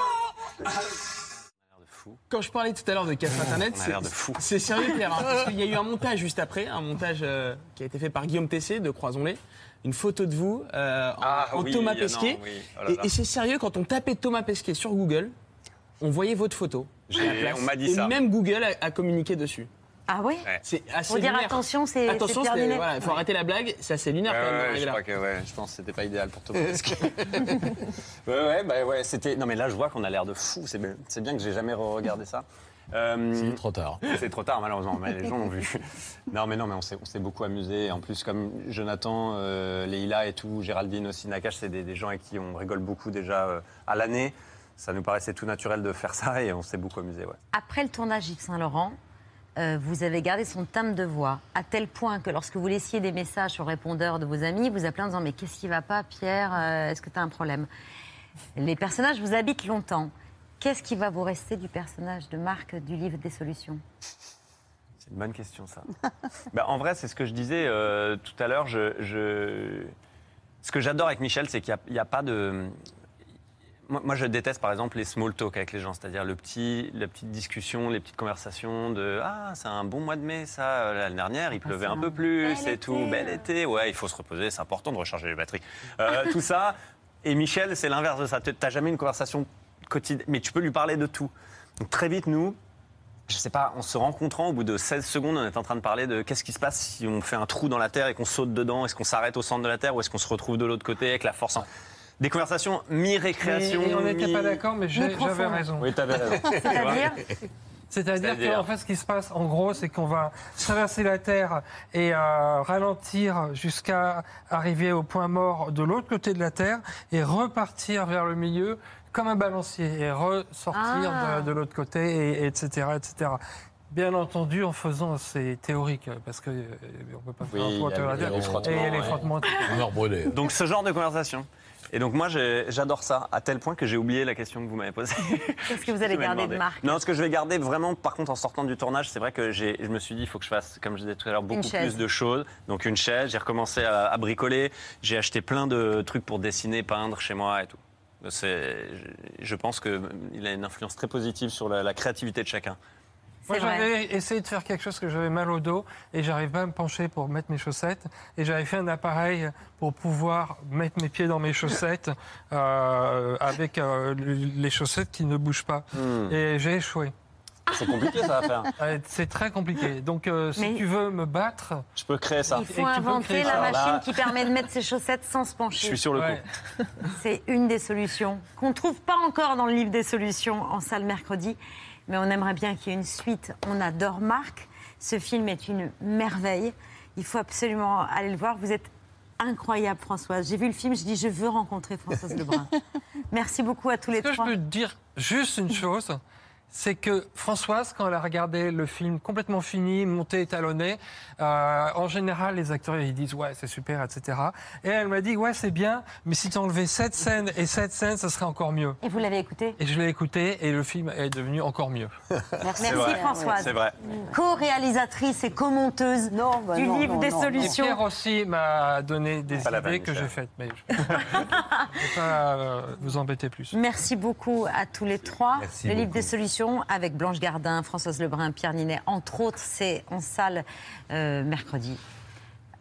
Quand je parlais tout à l'heure de casse internet, On a l'air de c'est- fou. c'est sérieux Pierre, hein, parce qu'il y a eu un montage juste après, un montage euh, qui a été fait par Guillaume Tessé de Croisons-les, une photo de vous euh, en, Ah en oui, Thomas non, Pesquet. oui. Oh là et là. et c'est sérieux, quand on tapait Thomas Pesquet sur Google, on voyait votre photo. J'ai- à la place. on m'a dit et ça. même Google a, a communiqué dessus. Ah oui C'est assez Faut dire lunaire. attention, c'est Attention, c'est terminé. voilà, il faut Ouais. arrêter la blague, c'est assez lunaire Ouais, quand même ouais, d'arriver je là. crois que ouais, je pense que c'était pas idéal pour Thomas. parce que- ouais, ouais, bah ouais, c'était. Non, mais là, je vois qu'on a l'air de fou. C'est bien, c'est bien que j'ai jamais regardé ça. C'est trop tard. C'est trop tard, malheureusement, mais les gens l'ont vu. Non, mais non, mais on s'est, on s'est beaucoup amusé. En plus, comme Jonathan, euh, Leïla et tout, Géraldine aussi, Nakash, c'est des, des gens avec qui on rigole beaucoup déjà euh, à l'année. Ça nous paraissait tout naturel de faire ça et on s'est beaucoup amusé, ouais. Après le tournage Yves Saint-Laurent, euh, vous avez gardé son timbre de voix, à tel point que lorsque vous laissiez des messages sur répondeur de vos amis, vous appelez en disant Mais qu'est-ce qui va pas, Pierre Euh, Est-ce que tu as un problème? Les personnages vous habitent longtemps. Qu'est-ce qui va vous rester du personnage de Marc du livre des solutions? C'est une bonne question, ça. Bah, en vrai, c'est ce que je disais euh, tout à l'heure. Ce que j'adore avec Michel, c'est qu'il n'y a, pas de. Moi, moi, je déteste par exemple les small talk avec les gens, c'est-à-dire le petit, la petite discussion, les petites conversations de Ah, c'est un bon mois de mai, ça. euh, L'année dernière, il pleuvait un peu plus et tout. Bel été. Ouais, il faut se reposer, c'est important de recharger les batteries. Euh, tout ça. Et Michel, c'est l'inverse de ça. Tu n'as jamais une conversation quotidienne, mais tu peux lui parler de tout. Donc très vite, nous, je sais pas, en se rencontrant, au bout de 16 secondes, on est en train de parler de qu'est-ce qui se passe si on fait un trou dans la Terre et qu'on saute dedans. Est-ce qu'on s'arrête au centre de la Terre ou est-ce qu'on se retrouve de l'autre côté avec la force en- Des conversations mi-récréation. Et- et on n'était mi- pas d'accord, mais j'avais raison. Oui, t'avais raison. C'est-à-dire C'est-à-dire qu'en fait, ce qui se passe, en gros, c'est qu'on va traverser la Terre et euh, ralentir jusqu'à arriver au point mort de l'autre côté de la Terre et repartir vers le milieu comme un balancier et ressortir Ah. de, de l'autre côté, et, etc., etc. Bien entendu, en faisant, c'est théorique, parce qu'on ne peut pas faire Oui, un il y a les frottements, Et il y a les ouais. frottements. Brûlé. Donc ce genre de conversation. Et donc moi, j'adore ça, à tel point que j'ai oublié la question que vous m'avez posée. Qu'est-ce que vous allez garder demandé. de Marc Non, ce que je vais garder vraiment, par contre, en sortant du tournage, c'est vrai que j'ai- je me suis dit, il faut que je fasse, comme je disais tout à l'heure, beaucoup plus de choses. Donc une chaise, j'ai recommencé à, à bricoler, j'ai acheté plein de trucs pour dessiner, peindre chez moi et tout. C'est- Je, je pense qu'il a une influence très positive sur la, la créativité de chacun. Moi, j'avais essayé de faire quelque chose que j'avais mal au dos et j'arrive pas à me pencher pour mettre mes chaussettes. Et j'avais fait un appareil pour pouvoir mettre mes pieds dans mes chaussettes euh, avec euh, les chaussettes qui ne bougent pas. Hmm. Et j'ai échoué. C'est compliqué ça à faire. C'est très compliqué. Donc, euh, si Mais- tu veux me battre, Je peux créer ça. Il faut inventer la machine là- qui permet de mettre ses chaussettes sans se Je pencher. suis sur le Ouais. coup. C'est une des solutions qu'on ne trouve pas encore dans le livre des solutions en salle mercredi, mais on aimerait bien qu'il y ait une suite. On adore Marc. Ce film est une merveille. Il faut absolument aller le voir. Vous êtes incroyable, Françoise. J'ai vu le film, je dis je veux rencontrer Françoise Lebrun. Merci beaucoup à tous les que je trois. peux te dire juste une chose? C'est que Françoise, quand elle a regardé le film complètement fini, monté, étalonné, euh, en général, les acteurs ils disent ouais c'est super, etc. Et elle m'a dit ouais c'est bien, mais si tu enlevais cette scène et cette scène, ça serait encore mieux. Et vous l'avez écouté? Et je l'ai écouté et le film est devenu encore mieux. Merci. Françoise. C'est vrai. Co-réalisatrice et co-monteuse Non, bah du non, livre non, des non, Et solutions. Pierre aussi m'a donné des idées vanne, que j'ai faites, mais je ne vais pas euh, vous embêter plus. Merci beaucoup à tous les trois. Merci le livre beaucoup. des solutions avec Blanche Gardin, Françoise Lebrun, Pierre Ninet, entre autres, c'est en salle euh, mercredi.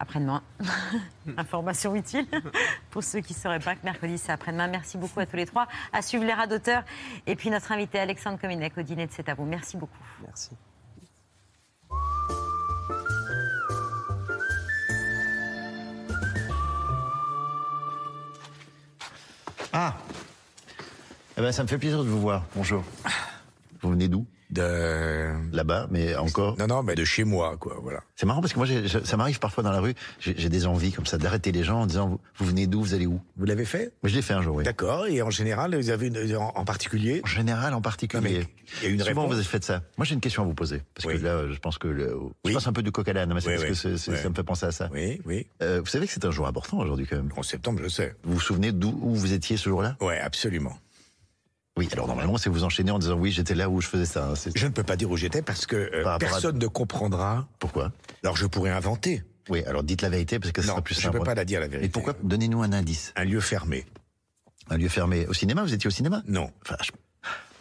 Après-demain. Information utile pour ceux qui ne sauraient pas que mercredi c'est après-demain. Merci beaucoup à tous les trois. À suivre les rats d'auteur. Et puis notre invité Alexandre Cominec au dîner de C'est à vous. Merci beaucoup. Merci. Ah Eh ben, ça me fait plaisir de vous voir. Bonjour. Vous venez d'où? De... Là-bas, mais encore. Non, non, mais de chez moi, quoi, voilà. C'est marrant parce que moi, je- ça m'arrive parfois dans la rue, j'ai des envies comme ça d'arrêter les gens en disant vous, vous venez d'où, vous allez où? Vous l'avez fait? Mais je l'ai fait un jour, oui. D'accord, et en général, vous avez une, en, en particulier? En général, en particulier. il y a une Souvent, réponse. vous avez fait ça. Moi, j'ai une question à vous poser. Parce Oui. que là, je pense que le- je Oui. pense un peu du coq à l'âne, mais c'est parce que ça me fait penser à ça. Oui, oui. Euh, vous savez que c'est un jour important aujourd'hui, quand même. En septembre, je sais. Vous vous souvenez d'où où vous étiez ce jour-là? Ouais, absolument. Oui, alors normalement, c'est vous enchaîner en disant oui, j'étais là où je faisais ça. hein. Je ne peux pas dire où j'étais parce que euh, Par rapport à- personne ne comprendra. Pourquoi? Alors je pourrais inventer. Oui, alors dites la vérité parce que Non, sera plus je simple. peux pas la dire, la vérité. Et pourquoi? Donnez-nous un indice. Un lieu fermé. Un lieu fermé. Au cinéma Vous étiez au cinéma? Non. Enfin, je,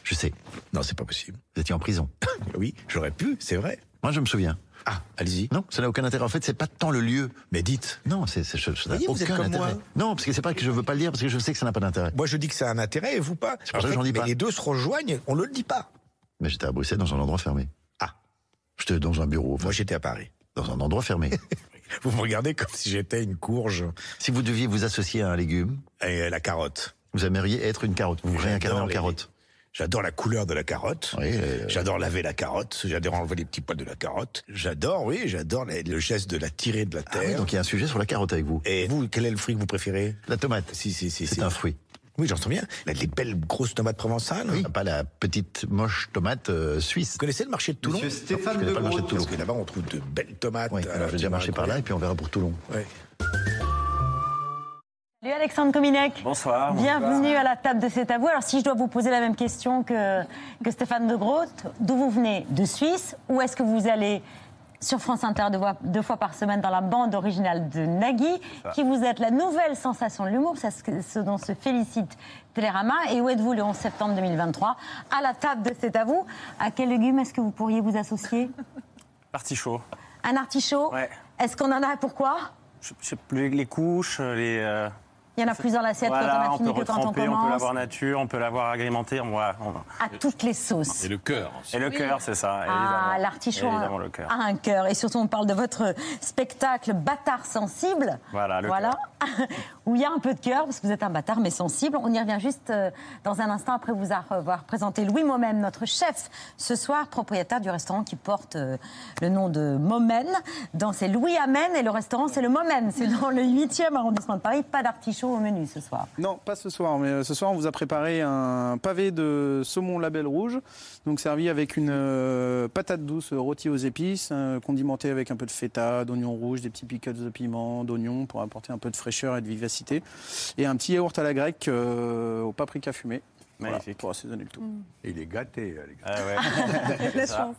je sais. Non, c'est pas possible. Vous étiez en prison. oui, j'aurais pu, c'est vrai. Moi, je me souviens. Ah, allez-y. Non, ça n'a aucun intérêt. En fait, c'est pas tant le lieu. Mais dites. Non, c'est ça n'a Voyez, vous êtes aucun comme intérêt. moi. Non, parce que c'est pas que je veux pas le dire, parce que je sais que ça n'a pas d'intérêt. Moi, je dis que ça a un intérêt et vous pas. C'est pour En ça que j'en dis mais pas. les deux se rejoignent, on ne le dit pas. Mais j'étais à Bruxelles dans un endroit fermé. Ah. J'étais dans un bureau. enfin, Moi, j'étais à Paris. dans un endroit fermé. Vous me regardez comme si j'étais une courge si vous deviez vous associer à un légume, et la carotte. vous aimeriez être une carotte. Vous vous réincarnez en les- carotte. J'adore la couleur de la carotte. Oui, euh, J'adore laver la carotte. J'adore enlever les petits poils de la carotte. J'adore, oui, j'adore le geste de la tirer de la Ah oui, terre. donc il y a un sujet sur la carotte avec vous. Et vous, quel est le fruit que vous préférez? La tomate. Si, si, si. C'est si. un fruit. Oui, j'en sens bien. Les belles grosses tomates provençales. Oui. Pas la petite moche tomate euh, suisse. Vous connaissez le marché de Toulon? Monsieur Stéphane Je connais pas le marché de Toulon. Parce que là-bas, on trouve de belles tomates. Oui, alors je vais déjà marcher par là et puis on verra pour Toulon. Ouais. Salut Alexandre Cominec. Bonsoir. Bienvenue à la table de C'est à vous. Alors si je dois vous poser la même question que, que Stéphane de Groot, d'où vous venez? De Suisse? Ou est-ce que vous allez sur France Inter deux fois, deux fois par semaine dans la bande originale de Nagui, qui vous êtes la nouvelle sensation de l'humour, c'est ce, dont se félicite Télérama. Et où êtes-vous le 11 septembre 2023 À la table de C'est à vous. À quel légume est-ce que vous pourriez vous associer? Artichaut. Un artichaut? Ouais. Est-ce qu'on en a? Pourquoi? Je je sais plus les couches, les. euh, Il y en a plus dans l'assiette voilà, quand on a on fini peut que quand on peut l'avoir nature, on peut l'avoir agrémenté. On va, on va- À toutes les sauces. Et le cœur. Et le cœur, c'est ça. Ah, l'artichaut Évidemment, le cœur. a un cœur. Et surtout, on parle de votre spectacle Bâtard sensible. Voilà, le Voilà. Où il y a un peu de cœur, parce que vous êtes un bâtard, mais sensible. On y revient juste euh, dans un instant après vous avoir présenté Louis Momem, notre chef, ce soir, propriétaire du restaurant qui porte euh, le nom de Momen. Dans c'est Louis Amen et le restaurant, c'est le Momen. C'est dans le 8e arrondissement de Paris. Pas d'artichaut au menu ce soir. Non, pas ce soir, mais euh, ce soir on vous a préparé un pavé de saumon label rouge, donc servi avec une euh, patate douce rôtie aux épices, euh, condimentée avec un peu de feta, d'oignons rouges, des petits pickles de piment, d'oignons pour apporter un peu de fraîcheur et de vivacité, et un petit yaourt à la grecque euh, au paprika fumé. Voilà, Magnifique. pour assaisonner le tout. Il est gâté. Ah ouais. La Ça. chance.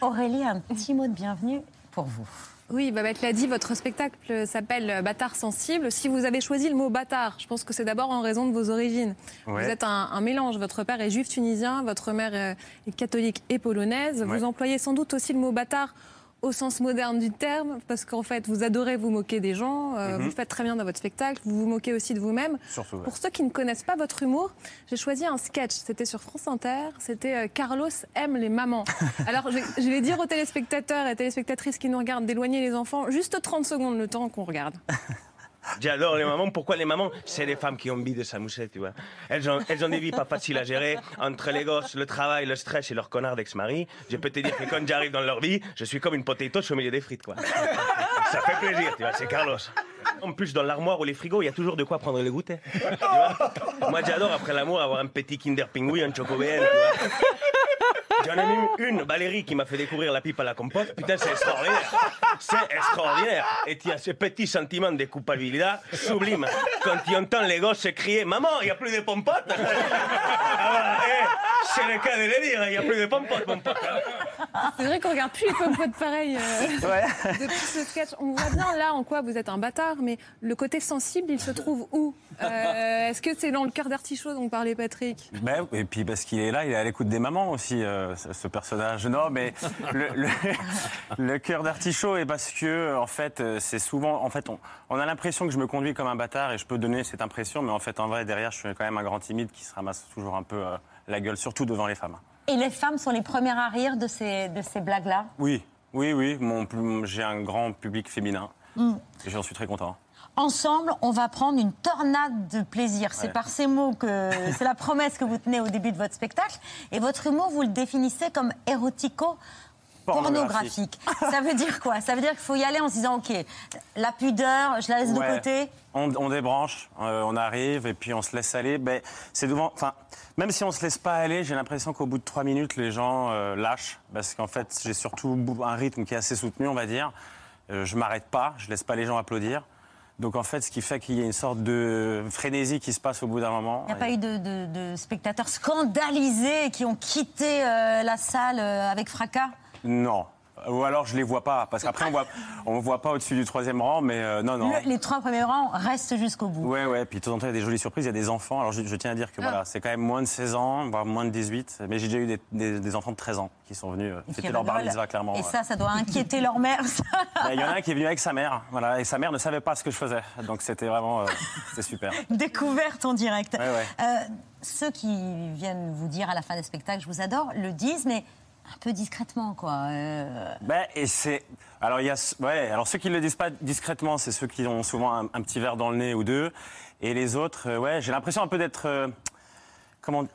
Aurélie, un petit mot de bienvenue pour vous. Oui, Babette l'a dit, votre spectacle s'appelle Bâtard sensible. Si vous avez choisi le mot bâtard, je pense que c'est d'abord en raison de vos origines. Ouais. Vous êtes un, un mélange. Votre père est juif tunisien, votre mère euh, est catholique et polonaise. Ouais. Vous employez sans doute aussi le mot bâtard au sens moderne du terme, parce qu'en fait, vous adorez vous moquer des gens, euh, Mhm. vous faites très bien dans votre spectacle, vous vous moquez aussi de vous-même. Ouais. Pour ceux qui ne connaissent pas votre humour, j'ai choisi un sketch. C'était sur France Inter. C'était euh, Carlos aime les mamans. Alors, je, je vais dire aux téléspectateurs et téléspectatrices qui nous regardent d'éloigner les enfants juste 30 secondes le temps qu'on regarde. J'adore les mamans. Pourquoi les mamans C'est les femmes qui ont envie de s'amuser, tu vois. Elles ont, elles ont des vies pas faciles à gérer. Entre les gosses, le travail, le stress et leur connard d'ex-mari, je peux te dire que quand j'arrive dans leur vie, je suis comme une potato au milieu des frites, quoi. Ça fait plaisir, tu vois, c'est Carlos. En plus, dans l'armoire ou les frigos, il y a toujours de quoi prendre le goûter. Moi, j'adore, après l'amour, avoir un petit Kinder Pingui, un Choco BN, tu vois. J'en ai même une, Valérie, qui m'a fait découvrir la pipe à la compote. Putain, c'est extraordinaire. C'est extraordinaire. Et tu as ce petit sentiment de culpabilité sublime quand tu entends les gosses crier Maman, il n'y a plus de pompotes. Ah eh, c'est le cas de le dire, il n'y a plus de pompotes, mon pote. C'est vrai qu'on regarde plus les pompotes pareil euh, depuis ce sketch. On voit bien là en quoi vous êtes un bâtard, mais le côté sensible, il se trouve où? Euh, Est-ce que c'est dans le cœur d'artichaut dont parlait Patrick? Ben, et puis parce qu'il est là, il est à l'écoute des mamans aussi, euh, ce personnage. Non, mais le, le, le cœur d'artichaut est parce que, en fait, euh, c'est souvent. En fait, on, on a l'impression que je me conduis comme un bâtard et je peux donner cette impression, mais en fait, en vrai, derrière, je suis quand même un grand timide qui se ramasse toujours un peu euh, la gueule, surtout devant les femmes. Et les femmes sont les premières à rire de ces, de ces blagues-là? Oui, oui, oui, mon, j'ai un grand public féminin Mm. et j'en suis très content. Ensemble, on va prendre une tornade de plaisir. C'est par ces mots que c'est la promesse que vous tenez au début de votre spectacle. Et votre humour, vous le définissez comme érotico. Pornographique. Ça veut dire quoi? Ça veut dire qu'il faut y aller en se disant ok, la pudeur, je la laisse de côté. On, on débranche, euh, on arrive et puis on se laisse aller. Ben, c'est devant, enfin, même si on se laisse pas aller, j'ai l'impression qu'au bout de trois minutes, les gens euh, lâchent parce qu'en fait, j'ai surtout un rythme qui est assez soutenu, on va dire. Euh, je m'arrête pas, je laisse pas les gens applaudir. Donc en fait, ce qui fait qu'il y a une sorte de frénésie qui se passe au bout d'un moment. Il n'y a pas eu de, de- de spectateurs scandalisés qui ont quitté euh, la salle euh, avec fracas? Non, Ou alors je les vois pas, parce qu'après on voit, on voit pas au-dessus du troisième rang, mais euh, non, non. Le- les trois premiers rangs restent jusqu'au bout. Ouais, ouais, puis de temps en temps, il y a des jolies surprises, il y a des enfants. Alors, je, je tiens à dire que Ah. voilà, c'est quand même moins de 16 ans, voire moins de 18. Mais j'ai déjà eu des, des- des enfants de 13 ans qui sont venus euh, fêter leur bar mitzvah, clairement. Et ouais. ça, ça doit inquiéter leur mère. Il y en a un qui est venu avec sa mère, voilà, et sa mère ne savait pas ce que je faisais. Donc, c'était vraiment, euh, c'était super. Découverte en direct. Ouais, ouais. Euh, ceux qui viennent vous dire à la fin des spectacles, je vous adore, le disent, mais un peu discrètement, quoi. Euh, Ben, et c'est. Alors, il y a. Ouais, alors ceux qui ne le disent pas discrètement, c'est ceux qui ont souvent un, un petit verre dans le nez ou deux. Et les autres, euh, ouais, j'ai l'impression un peu d'être. euh, comment. Vous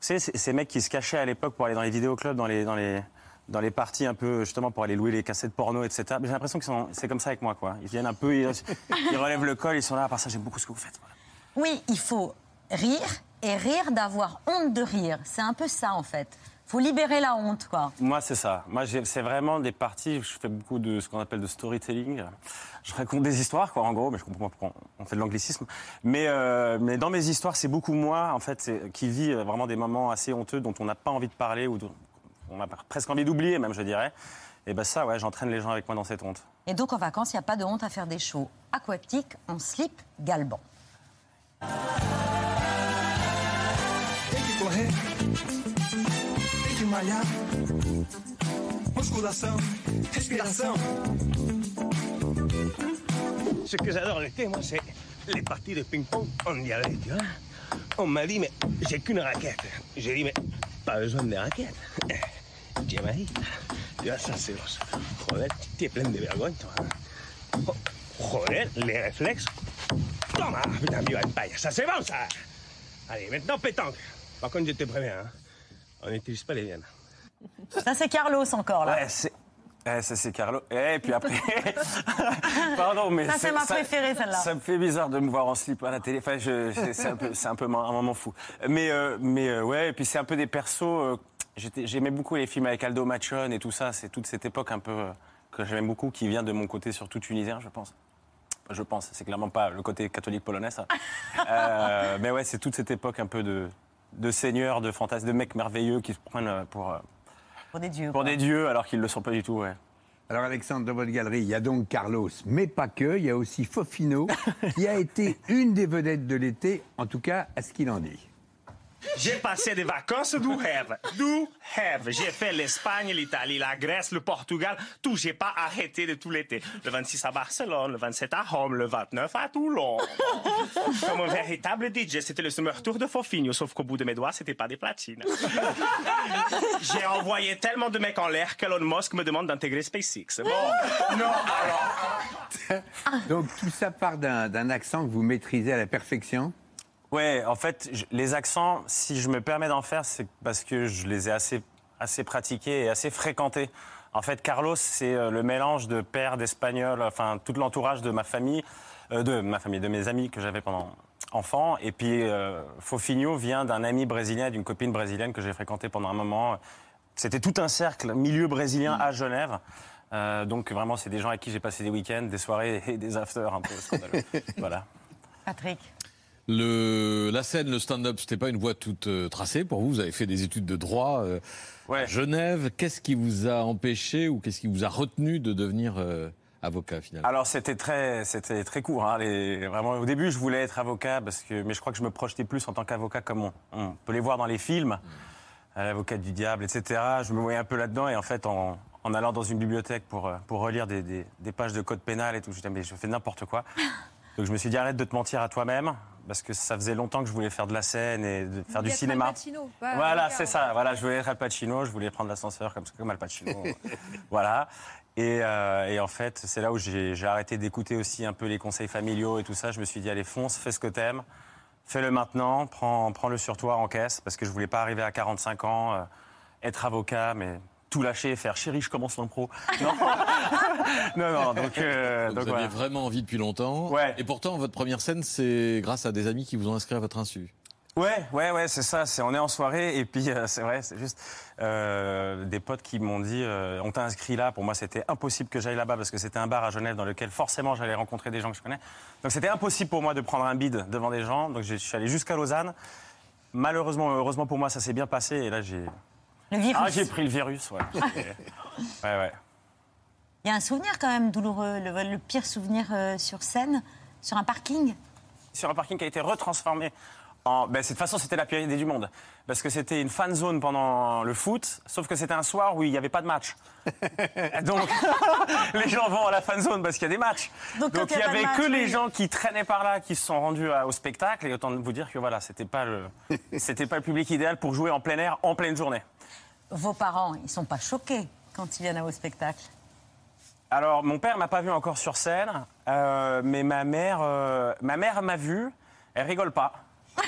savez, ces mecs qui se cachaient à l'époque pour aller dans les vidéoclubs, dans les. Dans les dans les parties un peu justement pour aller louer les cassettes porno etc Mais j'ai l'impression que c'est comme ça avec moi quoi ils viennent un peu ils, ils relèvent le col ils sont là à part ça j'aime beaucoup ce que vous faites Oui, il faut rire et rire d'avoir honte de rire. C'est un peu ça, en fait. Faut libérer la honte, quoi. Moi, c'est ça. Moi, c'est vraiment des parties. Je fais beaucoup de ce qu'on appelle de storytelling. Je raconte des histoires, quoi, en gros, mais je comprends pas pourquoi on fait de l'anglicisme. Mais, euh, mais dans mes histoires, c'est beaucoup moi, en fait, qui vit euh, vraiment des moments assez honteux dont on n'a pas envie de parler ou dont on a presque envie d'oublier, même, je dirais. Et ben ça, ouais, j'entraîne les gens avec moi dans cette honte. Et donc, en vacances, il n'y a pas de honte à faire des shows aquatiques en slip galbant. Malhar. Musculação, respiração. Ce que j'adore l'été, moi, c'est les parties de ping-pong en diarrhée, tu vois. On m'a dit, mais j'ai qu'une raquette. J'ai dit, mais pas besoin de raquette. J'ai dit, tu vois, ça c'est. Joder, tu es pleine de vergogne, toi. hein. Jo- Joder, les réflexes. Toma, putain, viva el paille. Ça c'est bon, ça. Allez, maintenant pétanque. Par contre, je te préviens, hein, on n'utilise pas les viennes. Ça, c'est Carlos encore, là. Ouais, c'est. Ouais, ça c'est Carlo. Et puis après. Pardon, mais. Ça, c'est ma préférée, celle-là. Ça me fait bizarre de me voir en slip à la télé. Enfin, c'est un peu, c'est un peu un moment fou. Mais, euh, mais euh, ouais, et puis c'est un peu des persos. euh, J'aimais beaucoup les films avec Aldo Machon et tout ça. C'est toute cette époque un peu euh, que j'aime beaucoup, qui vient de mon côté surtout tunisien, je pense. Je pense, c'est clairement pas le côté catholique polonais, ça. Euh, mais ouais, c'est toute cette époque un peu de, de seigneurs, de fantasmes, de mecs merveilleux qui se prennent euh, pour, euh, Pour des dieux. pour quoi. des dieux alors qu'ils ne le sont pas du tout, ouais. Alors Alexandre, dans votre galerie, il y a donc Carlos, mais pas que, il y a aussi Fofino, qui a été une des vedettes de l'été, en tout cas à ce qu'il en dit. J'ai passé des vacances du rêve. Du rêve. J'ai fait l'Espagne, l'Italie, la Grèce, le Portugal. Tout. J'ai pas arrêté de tout l'été. Le 26 à Barcelone, le 27 à Rome, le 29 à Toulon. Comme un véritable DJ, c'était le summer tour de Fofinho, sauf qu'au bout de mes doigts, c'était pas des platines. J'ai envoyé tellement de mecs en l'air qu'Elon Musk me demande d'intégrer SpaceX. Bon, non, alors. Donc tout ça part d'un accent que vous maîtrisez à la perfection? Ouais, en fait, les accents, si je me permets d'en faire, c'est parce que je les ai assez, assez pratiqués et assez fréquentés. En fait, Carlos, c'est euh, le mélange de père, d'espagnol, enfin, tout l'entourage de ma famille, euh, de ma famille, de mes amis que j'avais pendant enfant. Et puis, euh, Fofinho vient d'un ami brésilien, d'une copine brésilienne que j'ai fréquentée pendant un moment. C'était tout un cercle, milieu brésilien à Genève. Euh, donc, vraiment, c'est des gens avec qui j'ai passé des week-ends, des soirées et des afters un peu scandaleux. voilà. Patrick. Le, la scène, le stand-up, c'était pas une voie toute euh, tracée pour vous. Vous avez fait des études de droit euh, à Genève. Qu'est-ce qui vous a empêché ou qu'est-ce qui vous a retenu de devenir euh, avocat finalement? Alors c'était très, c'était très court. hein, les- vraiment, au début, je voulais être avocat parce que, mais je crois que je me projetais plus en tant qu'avocat comme on, on peut les voir dans les films, l'avocat du diable, etc. Je me voyais un peu là-dedans et en fait, en, en allant dans une bibliothèque pour pour relire des, des- des pages de code pénal et tout, je me disais mais je fais n'importe quoi. Donc je me suis dit arrête de te mentir à toi-même parce que ça faisait longtemps que je voulais faire de la scène et de faire du cinéma. Al Pacino, Voilà, c'est ça. Voilà, je voulais être Al Pacino, je voulais prendre l'ascenseur comme, comme Al Pacino. voilà. Et, euh, et en fait, c'est là où j'ai arrêté d'écouter aussi un peu les conseils familiaux et tout ça. Je me suis dit, allez, fonce, fais ce que t'aimes, fais-le maintenant, prends, prends-le sur toi, encaisse, parce que je voulais pas arriver à 45 ans, euh, être avocat, mais tout lâcher et faire chérie, je commence l'impro. Non, non, non, donc, euh, Donc donc vous voilà. aviez vraiment envie depuis longtemps. Et pourtant, votre première scène, c'est grâce à des amis qui vous ont inscrit à votre insu. Ouais, ouais, ouais, c'est ça. C'est on est en soirée et puis euh, c'est vrai, c'est juste euh, des potes qui m'ont dit euh, on t'a inscrit là. Pour moi, c'était impossible que j'aille là-bas parce que c'était un bar à Genève dans lequel forcément j'allais rencontrer des gens que je connais. Donc c'était impossible pour moi de prendre un bide devant des gens. Donc je suis allé jusqu'à Lausanne. Malheureusement, heureusement pour moi, ça s'est bien passé et là j'ai Le virus. ah j'ai pris le virus. Ouais, ouais, ouais. Il y a un souvenir quand même douloureux, le, le pire souvenir euh, sur scène, sur un parking? sur un parking qui a été retransformé en. Ben, de toute façon, c'était la pire idée du monde. Parce que c'était une fan zone pendant le foot, sauf que c'était un soir où il n'y avait pas de match. Donc, les gens vont à la fan zone parce qu'il y a des matchs. Donc, il n'y avait match, que les gens qui traînaient par là qui se sont rendus à- au spectacle. Et autant vous dire que voilà, c'était pas le, c'était pas le public idéal pour jouer en plein air en pleine journée. Vos parents, ils sont pas choqués quand ils viennent à vos spectacles. Alors, mon père m'a pas vu encore sur scène, euh, mais ma mère, euh, ma mère m'a vu. Elle rigole pas.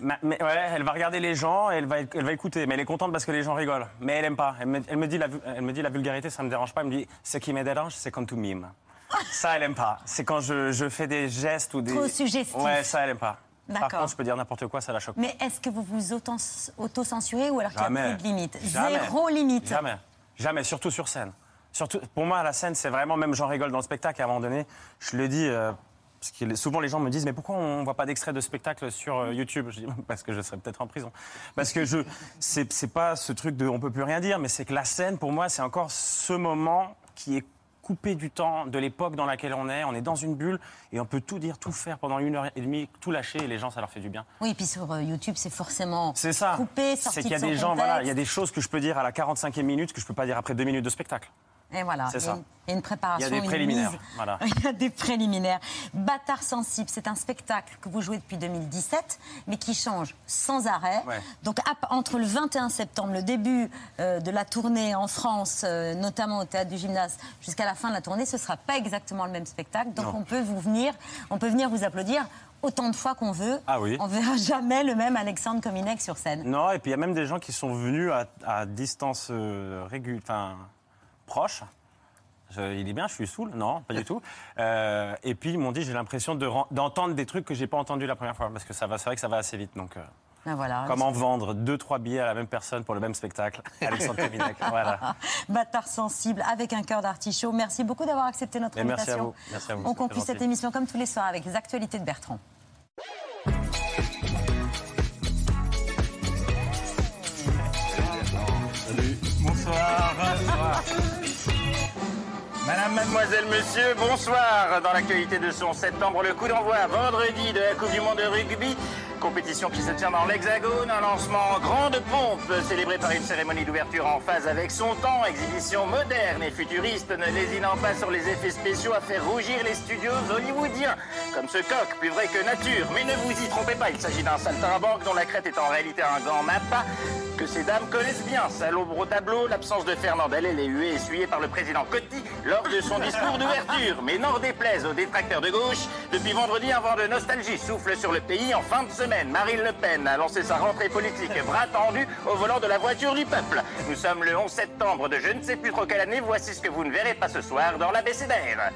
Ma- mais, ouais, elle va regarder les gens, et elle va, elle va écouter, mais elle est contente parce que les gens rigolent. Mais elle aime pas. Elle me, elle me dit, la, elle me dit la vulgarité, ça me dérange pas. Elle me dit, ce qui me dérange, c'est quand tu mimes. Ça, elle aime pas. C'est quand je, je fais des gestes ou des. Trop suggestif. Ouais, ça, elle aime pas. Par D'accord. contre, je peux dire n'importe quoi, ça la choque. Mais est-ce que vous vous auto-censurez ou alors qu'il n'y a plus de limite Jamais. Zéro limite. Jamais. Jamais, surtout sur scène. Surtout, pour moi, la scène, c'est vraiment, même j'en rigole dans le spectacle, à un moment donné, je le dis, euh, parce que souvent les gens me disent, mais pourquoi on ne voit pas d'extrait de spectacle sur euh, YouTube? Je dis, parce que je serais peut-être en prison. Parce que je, c'est c'est pas ce truc de on peut plus rien dire, mais c'est que la scène, pour moi, c'est encore ce moment qui est coupé du temps, de l'époque dans laquelle on est. On est dans une bulle et on peut tout dire, tout faire pendant une heure et demie, tout lâcher et les gens, ça leur fait du bien. Oui, puis sur euh, YouTube, c'est forcément C'est ça. coupé, sorti C'est qu'il y a de des gens, voilà, il y a des choses que je peux dire à la 45e minute que je peux pas dire après deux minutes de spectacle. Et voilà, C'est il y a ça. une- il y a une préparation. Il y a des préliminaires, voilà. Il y a des préliminaires. Bâtard sensible, c'est un spectacle que vous jouez depuis 2017, mais qui change sans arrêt. Ouais. Donc entre le 21 septembre, le début euh, de la tournée en France, euh, notamment au théâtre du Gymnase, jusqu'à la fin de la tournée, ce sera pas exactement le même spectacle. Donc Non. on peut vous venir, on peut venir vous applaudir autant de fois qu'on veut. Ah oui. On verra jamais le même Alexandre Kominek sur scène. Non, et puis il y a même des gens qui sont venus à, à distance euh, régu- enfin, proche. Je- il est bien, je suis saoul Non, pas du tout. Euh, et puis ils m'ont dit, j'ai l'impression de d'entendre des trucs que j'ai pas entendus la première fois, parce que ça va, c'est vrai que ça va assez vite. Donc, euh, Ben voilà. comment vendre deux, trois billets à la même personne pour le même spectacle Alexandre Kominek, voilà. Bâtard sensible avec un cœur d'artichaut. Merci beaucoup d'avoir accepté notre Et merci à invitation. vous. Merci à vous, On conclut cette émission comme tous les soirs avec les actualités de Bertrand. Bonsoir. Madame, mademoiselle, monsieur, bonsoir. Dans l'actualité de son septembre, le coup d'envoi vendredi de la Coupe du Monde de rugby. Compétition qui se tient dans l'Hexagone, un lancement en grande pompe, célébré par une cérémonie d'ouverture en phase avec son temps, exhibition moderne et futuriste, ne lésinant pas sur les effets spéciaux à faire rougir les studios hollywoodiens. Comme ce coq, plus vrai que nature. Mais ne vous y trompez pas, il s'agit d'un saltimbanque dont la crête est en réalité un gant mappa que ces dames connaissent bien. Sa l'ombre au tableau, l'absence de Fernandel et les huées essuyées par le président Coty lors de son discours d'ouverture. Mais n'en déplaise aux détracteurs de gauche, depuis vendredi, un vent de nostalgie souffle sur le pays en fin de semaine. Marine Le Pen a lancé sa rentrée politique bras tendu au volant de la voiture du peuple. Nous sommes le 11 septembre de je ne sais plus trop quelle année. Voici ce que vous ne verrez pas ce soir dans la BCDR.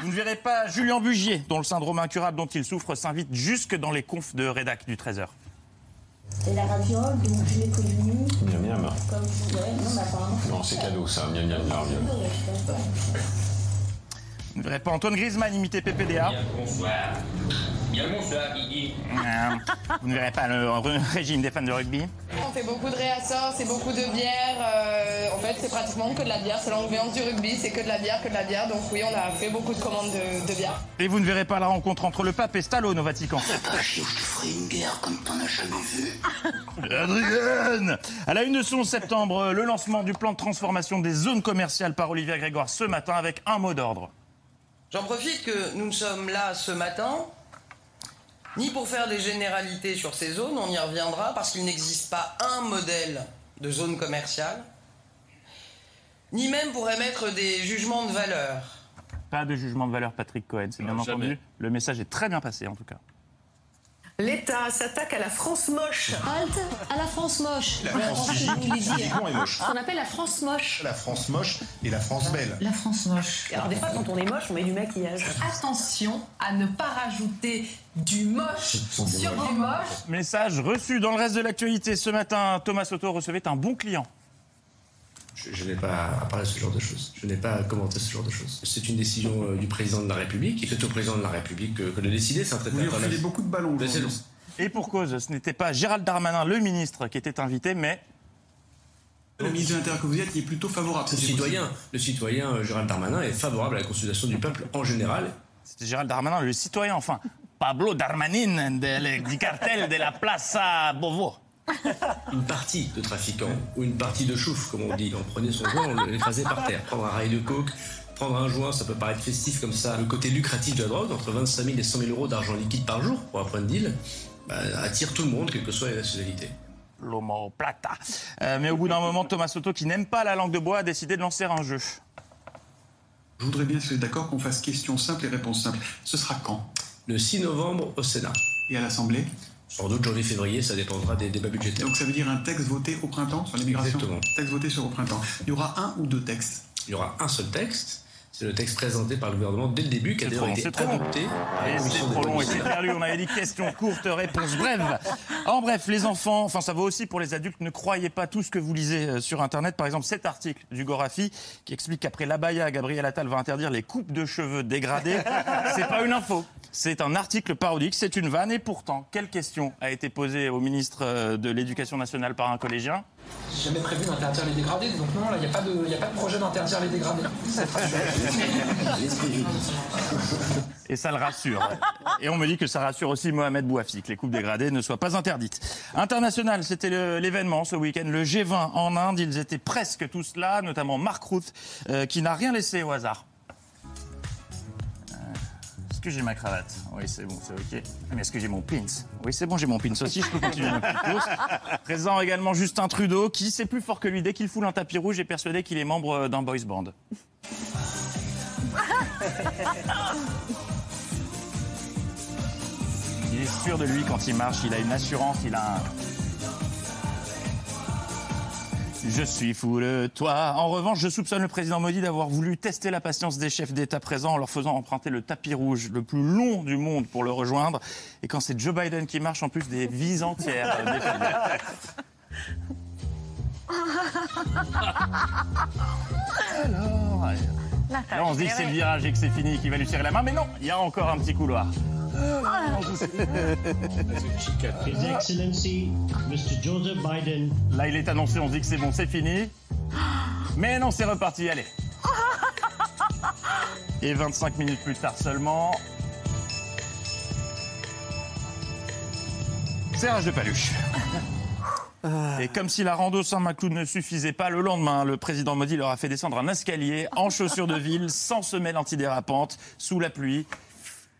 Vous ne verrez pas Julien Bugier, dont le syndrome incurable dont il souffre s'invite jusque dans les confs de rédac du 13h. Et la raviole, donc je l'ai connue Miam miam. comme vous ouais, non, mais apparemment. Non, c'est cadeau ça, miam miam la raviole. Ne verrez pas Antoine Griezmann imiter PPDA. bonsoir. Bien bonsoir, Guigui. Euh, Vous ne verrez pas le régime des fans de rugby. On fait beaucoup de réassorts, c'est beaucoup de bière. euh, en fait, c'est pratiquement que de la bière. C'est l'ambiance du rugby, c'est que de la bière, que de la bière. Donc oui, on a fait beaucoup de commandes de, de bière. Et vous ne verrez pas la rencontre entre le pape et Stallone au Vatican. Je ferai une guerre comme t'en as jamais vu. Adrienne À la une de son septembre, le lancement du plan de transformation des zones commerciales par Olivier Grégoire ce matin avec un mot d'ordre. J'en profite que nous sommes là ce matin, ni pour faire des généralités sur ces zones, on y reviendra, parce qu'il n'existe pas un modèle de zone commerciale, ni même pour émettre des jugements de valeur. Pas de jugement de valeur, Patrick Cohen, c'est bien entendu. Le message est très bien passé en tout cas. L'État s'attaque à la France moche. Halte à la France moche. La Voilà, France physiquement est moche. Ce qu'on appelle la France moche. La France moche et la France belle. La France moche. Alors des fois, quand on est moche, on met du maquillage. Attention à ne pas rajouter du moche sur du moche. Message reçu dans le reste de l'actualité ce matin. Thomas Soto recevait un bon client. Je, je n'ai pas à parler de ce genre de choses. Je n'ai pas à commenter ce genre de choses. C'est une décision euh, du président de la République. Et c'est au président de la République que, que de décider. C'est un traité Vous lui beaucoup de ballons. Et pour cause, ce n'était pas Gérald Darmanin, le ministre, qui était invité, mais Le ministre de l'Intérieur que vous êtes, il est plutôt favorable. Le citoyen, le citoyen euh, Gérald Darmanin est favorable à la consultation du peuple en général. C'était Gérald Darmanin, le citoyen, enfin. Pablo Darmanin de- du cartel de la Plaza Bovo. Une partie de trafiquant ou une partie de chouf, comme on dit. On prenait son joint, on l'écrasait par terre. Prendre un rail de coke, prendre un joint, ça peut paraître festif comme ça. Le côté lucratif de la drogue, entre 25 000 et 100 000 euros d'argent liquide par jour pour un point de deal, bah, attire tout le monde, quelle que soit la nationalité. L'homo plata. Euh, mais au bout d'un moment, Thomas Soto, qui n'aime pas la langue de bois, a décidé de lancer un jeu. Je voudrais bien, si vous êtes d'accord, qu'on fasse questions simples et réponses simples. Ce sera quand? Le 6 novembre au Sénat. Et à l'Assemblée? Sans doute janvier-février, ça dépendra des débats budgétaires. Donc ça veut dire un texte voté au printemps sur l'immigration Exactement. Texte voté sur au printemps. Il y aura un ou deux textes? Il y aura un seul texte. C'est le texte présenté par le gouvernement dès le début, qui a d'ailleurs été adopté c'est trop long, c'est Sénat. perdu. On avait dit questions courtes, réponses brèves. En bref, les enfants, enfin ça vaut aussi pour les adultes, ne croyez pas tout ce que vous lisez euh, sur Internet. Par exemple, cet article du Gorafi qui explique qu'après l'abaya, Gabriel Attal va interdire les coupes de cheveux dégradées. C'est pas une info. C'est un article parodique, c'est une vanne. Et pourtant, quelle question a été posée au ministre euh, de l'Éducation nationale par un collégien? J'ai jamais prévu d'interdire les dégradés, donc non, là, il n'y a, pas de- y a pas de projet d'interdire les dégradés. Ça. Et ça le rassure. Et on me dit que ça rassure aussi Mohamed Bouafi, que les coupes dégradées ne soient pas interdites. International, c'était l'événement ce week-end, le G20 en Inde. Ils étaient presque tous là, notamment Mark Ruth, euh, qui n'a rien laissé au hasard. Est-ce que j'ai ma cravate Oui, c'est bon, c'est OK. Mais est-ce que j'ai mon pins Oui, c'est bon, j'ai mon pins aussi, je peux continuer ma petite course. Présent également Justin Trudeau, qui, c'est plus fort que lui, dès qu'il foule un tapis rouge, est persuadé qu'il est membre euh, d'un boys band. Il est sûr de lui quand il marche, il a une assurance, il a un... Je suis fou de toi. En revanche, je soupçonne le président Modi d'avoir voulu tester la patience des chefs d'État présents en leur faisant emprunter le tapis rouge le plus long du monde pour le rejoindre. Et quand c'est Joe Biden qui marche, en plus des vies entières euh. Alors, là, on se dit que c'est le virage et que c'est fini, qu'il va lui serrer la main, mais non, il y a encore un petit couloir. His Excellency, Mr. Joseph Biden. Là, il est annoncé, on se dit que c'est bon, c'est fini. Mais non, c'est reparti, allez. Et 25 minutes plus tard seulement. Serrage de paluche. Et comme si la rando Saint-Macloud ne suffisait pas, le lendemain, le président Modi leur a fait descendre un escalier en chaussures de ville, sans semelle antidérapante, sous la pluie.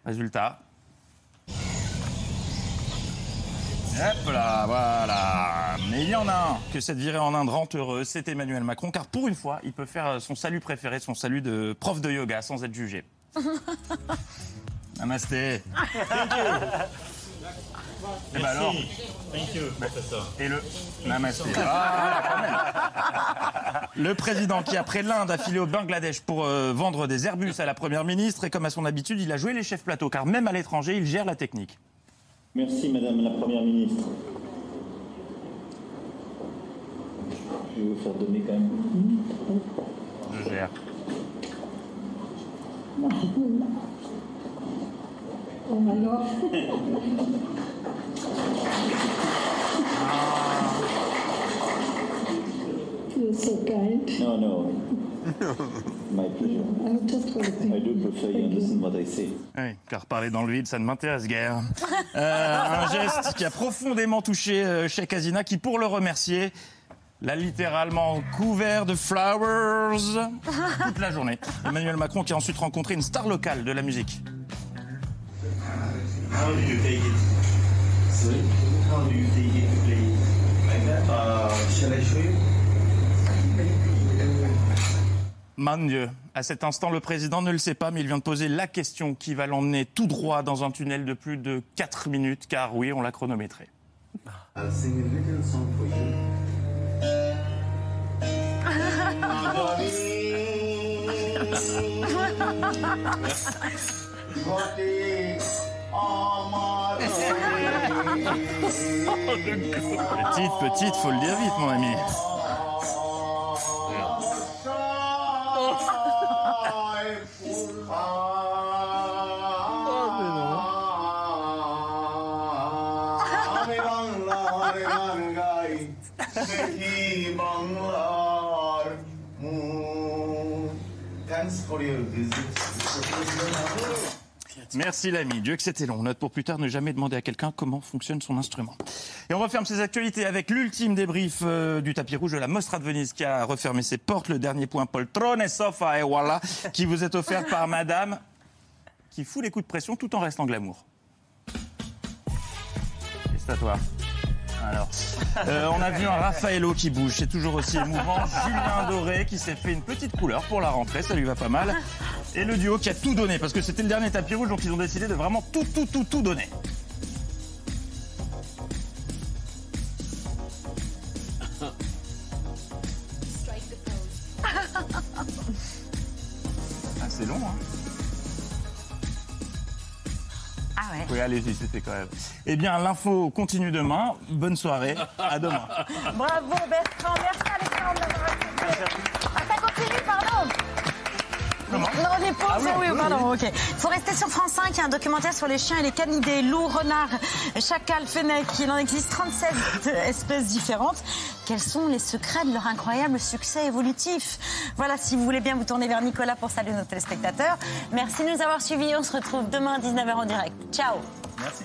Résultat. Hop là, voilà. Mais il y en a un que cette virée en Inde rend heureux, c'est Emmanuel Macron, car pour une fois, il peut faire son salut préféré, son salut de prof de yoga, sans être jugé. Namasté. Et bah alors Thank you, professeur. Et le Namasté. Ah, quand même. Le président qui, après l'Inde, a filé au Bangladesh pour euh, vendre des Airbus à la première ministre, et comme à son habitude, il a joué les chefs plateaux, car même à l'étranger, il gère la technique. Merci, Madame la Première ministre. Je vais vous faire donner quand même. Je gère. Oh God. You're so kind. No, no. My pleasure. I'm just. I do prefer you understand what I say. Oui, car parler dans le vide, ça ne m'intéresse guère. Euh, un geste qui a profondément touché euh, Sheikh Hasina, qui, pour le remercier, l'a littéralement couvert de flowers toute la journée. Emmanuel Macron qui a ensuite rencontré une star locale de la musique. How do you take it? Sorry? How do you take it to play like that? Uh, shall I show you? Mon Dieu, à cet instant, le président ne le sait pas, mais il vient de poser la question qui va l'emmener tout droit dans un tunnel de plus de 4 minutes, car oui, on l'a chronométré. Petite, petite, faut le dire vite, mon ami. Merci l'ami, Dieu que c'était long. Note pour plus tard, ne jamais demander à quelqu'un comment fonctionne son instrument. Et on referme ces actualités avec l'ultime débrief euh, du tapis rouge de la Mostra de Venise qui a refermé ses portes. Le dernier point, poltrone, sofa et voilà, qui vous est offert par madame qui fout les coups de pression tout en restant glamour. Et c'est à toi. Alors, euh, on a vu un Raffaello qui bouge, c'est toujours aussi émouvant. Julien Doré qui s'est fait une petite couleur pour la rentrée, ça lui va pas mal. Et le duo qui a tout donné, parce que c'était le dernier tapis rouge, donc ils ont décidé de vraiment tout, tout, tout, tout donner. Ah, c'est long, hein Ah ouais. Oui, allez-y, c'était quand même. Eh bien, l'info continue demain. Bonne soirée. À demain. Bravo Bertrand, merci Alexandre d'avoir raconté. Ah, ça continue, pardon Non, on est pas Ah oui, pardon, ok. Faut rester sur France 5, il y a un documentaire sur les chiens et les canidés, loups, renards, chacals, fennecs. Il en existe 37 espèces différentes. Quels sont les secrets de leur incroyable succès évolutif? Voilà, si vous voulez bien vous tourner vers Nicolas pour saluer nos téléspectateurs. Merci de nous avoir suivis. On se retrouve demain à 19h en direct. Ciao Merci.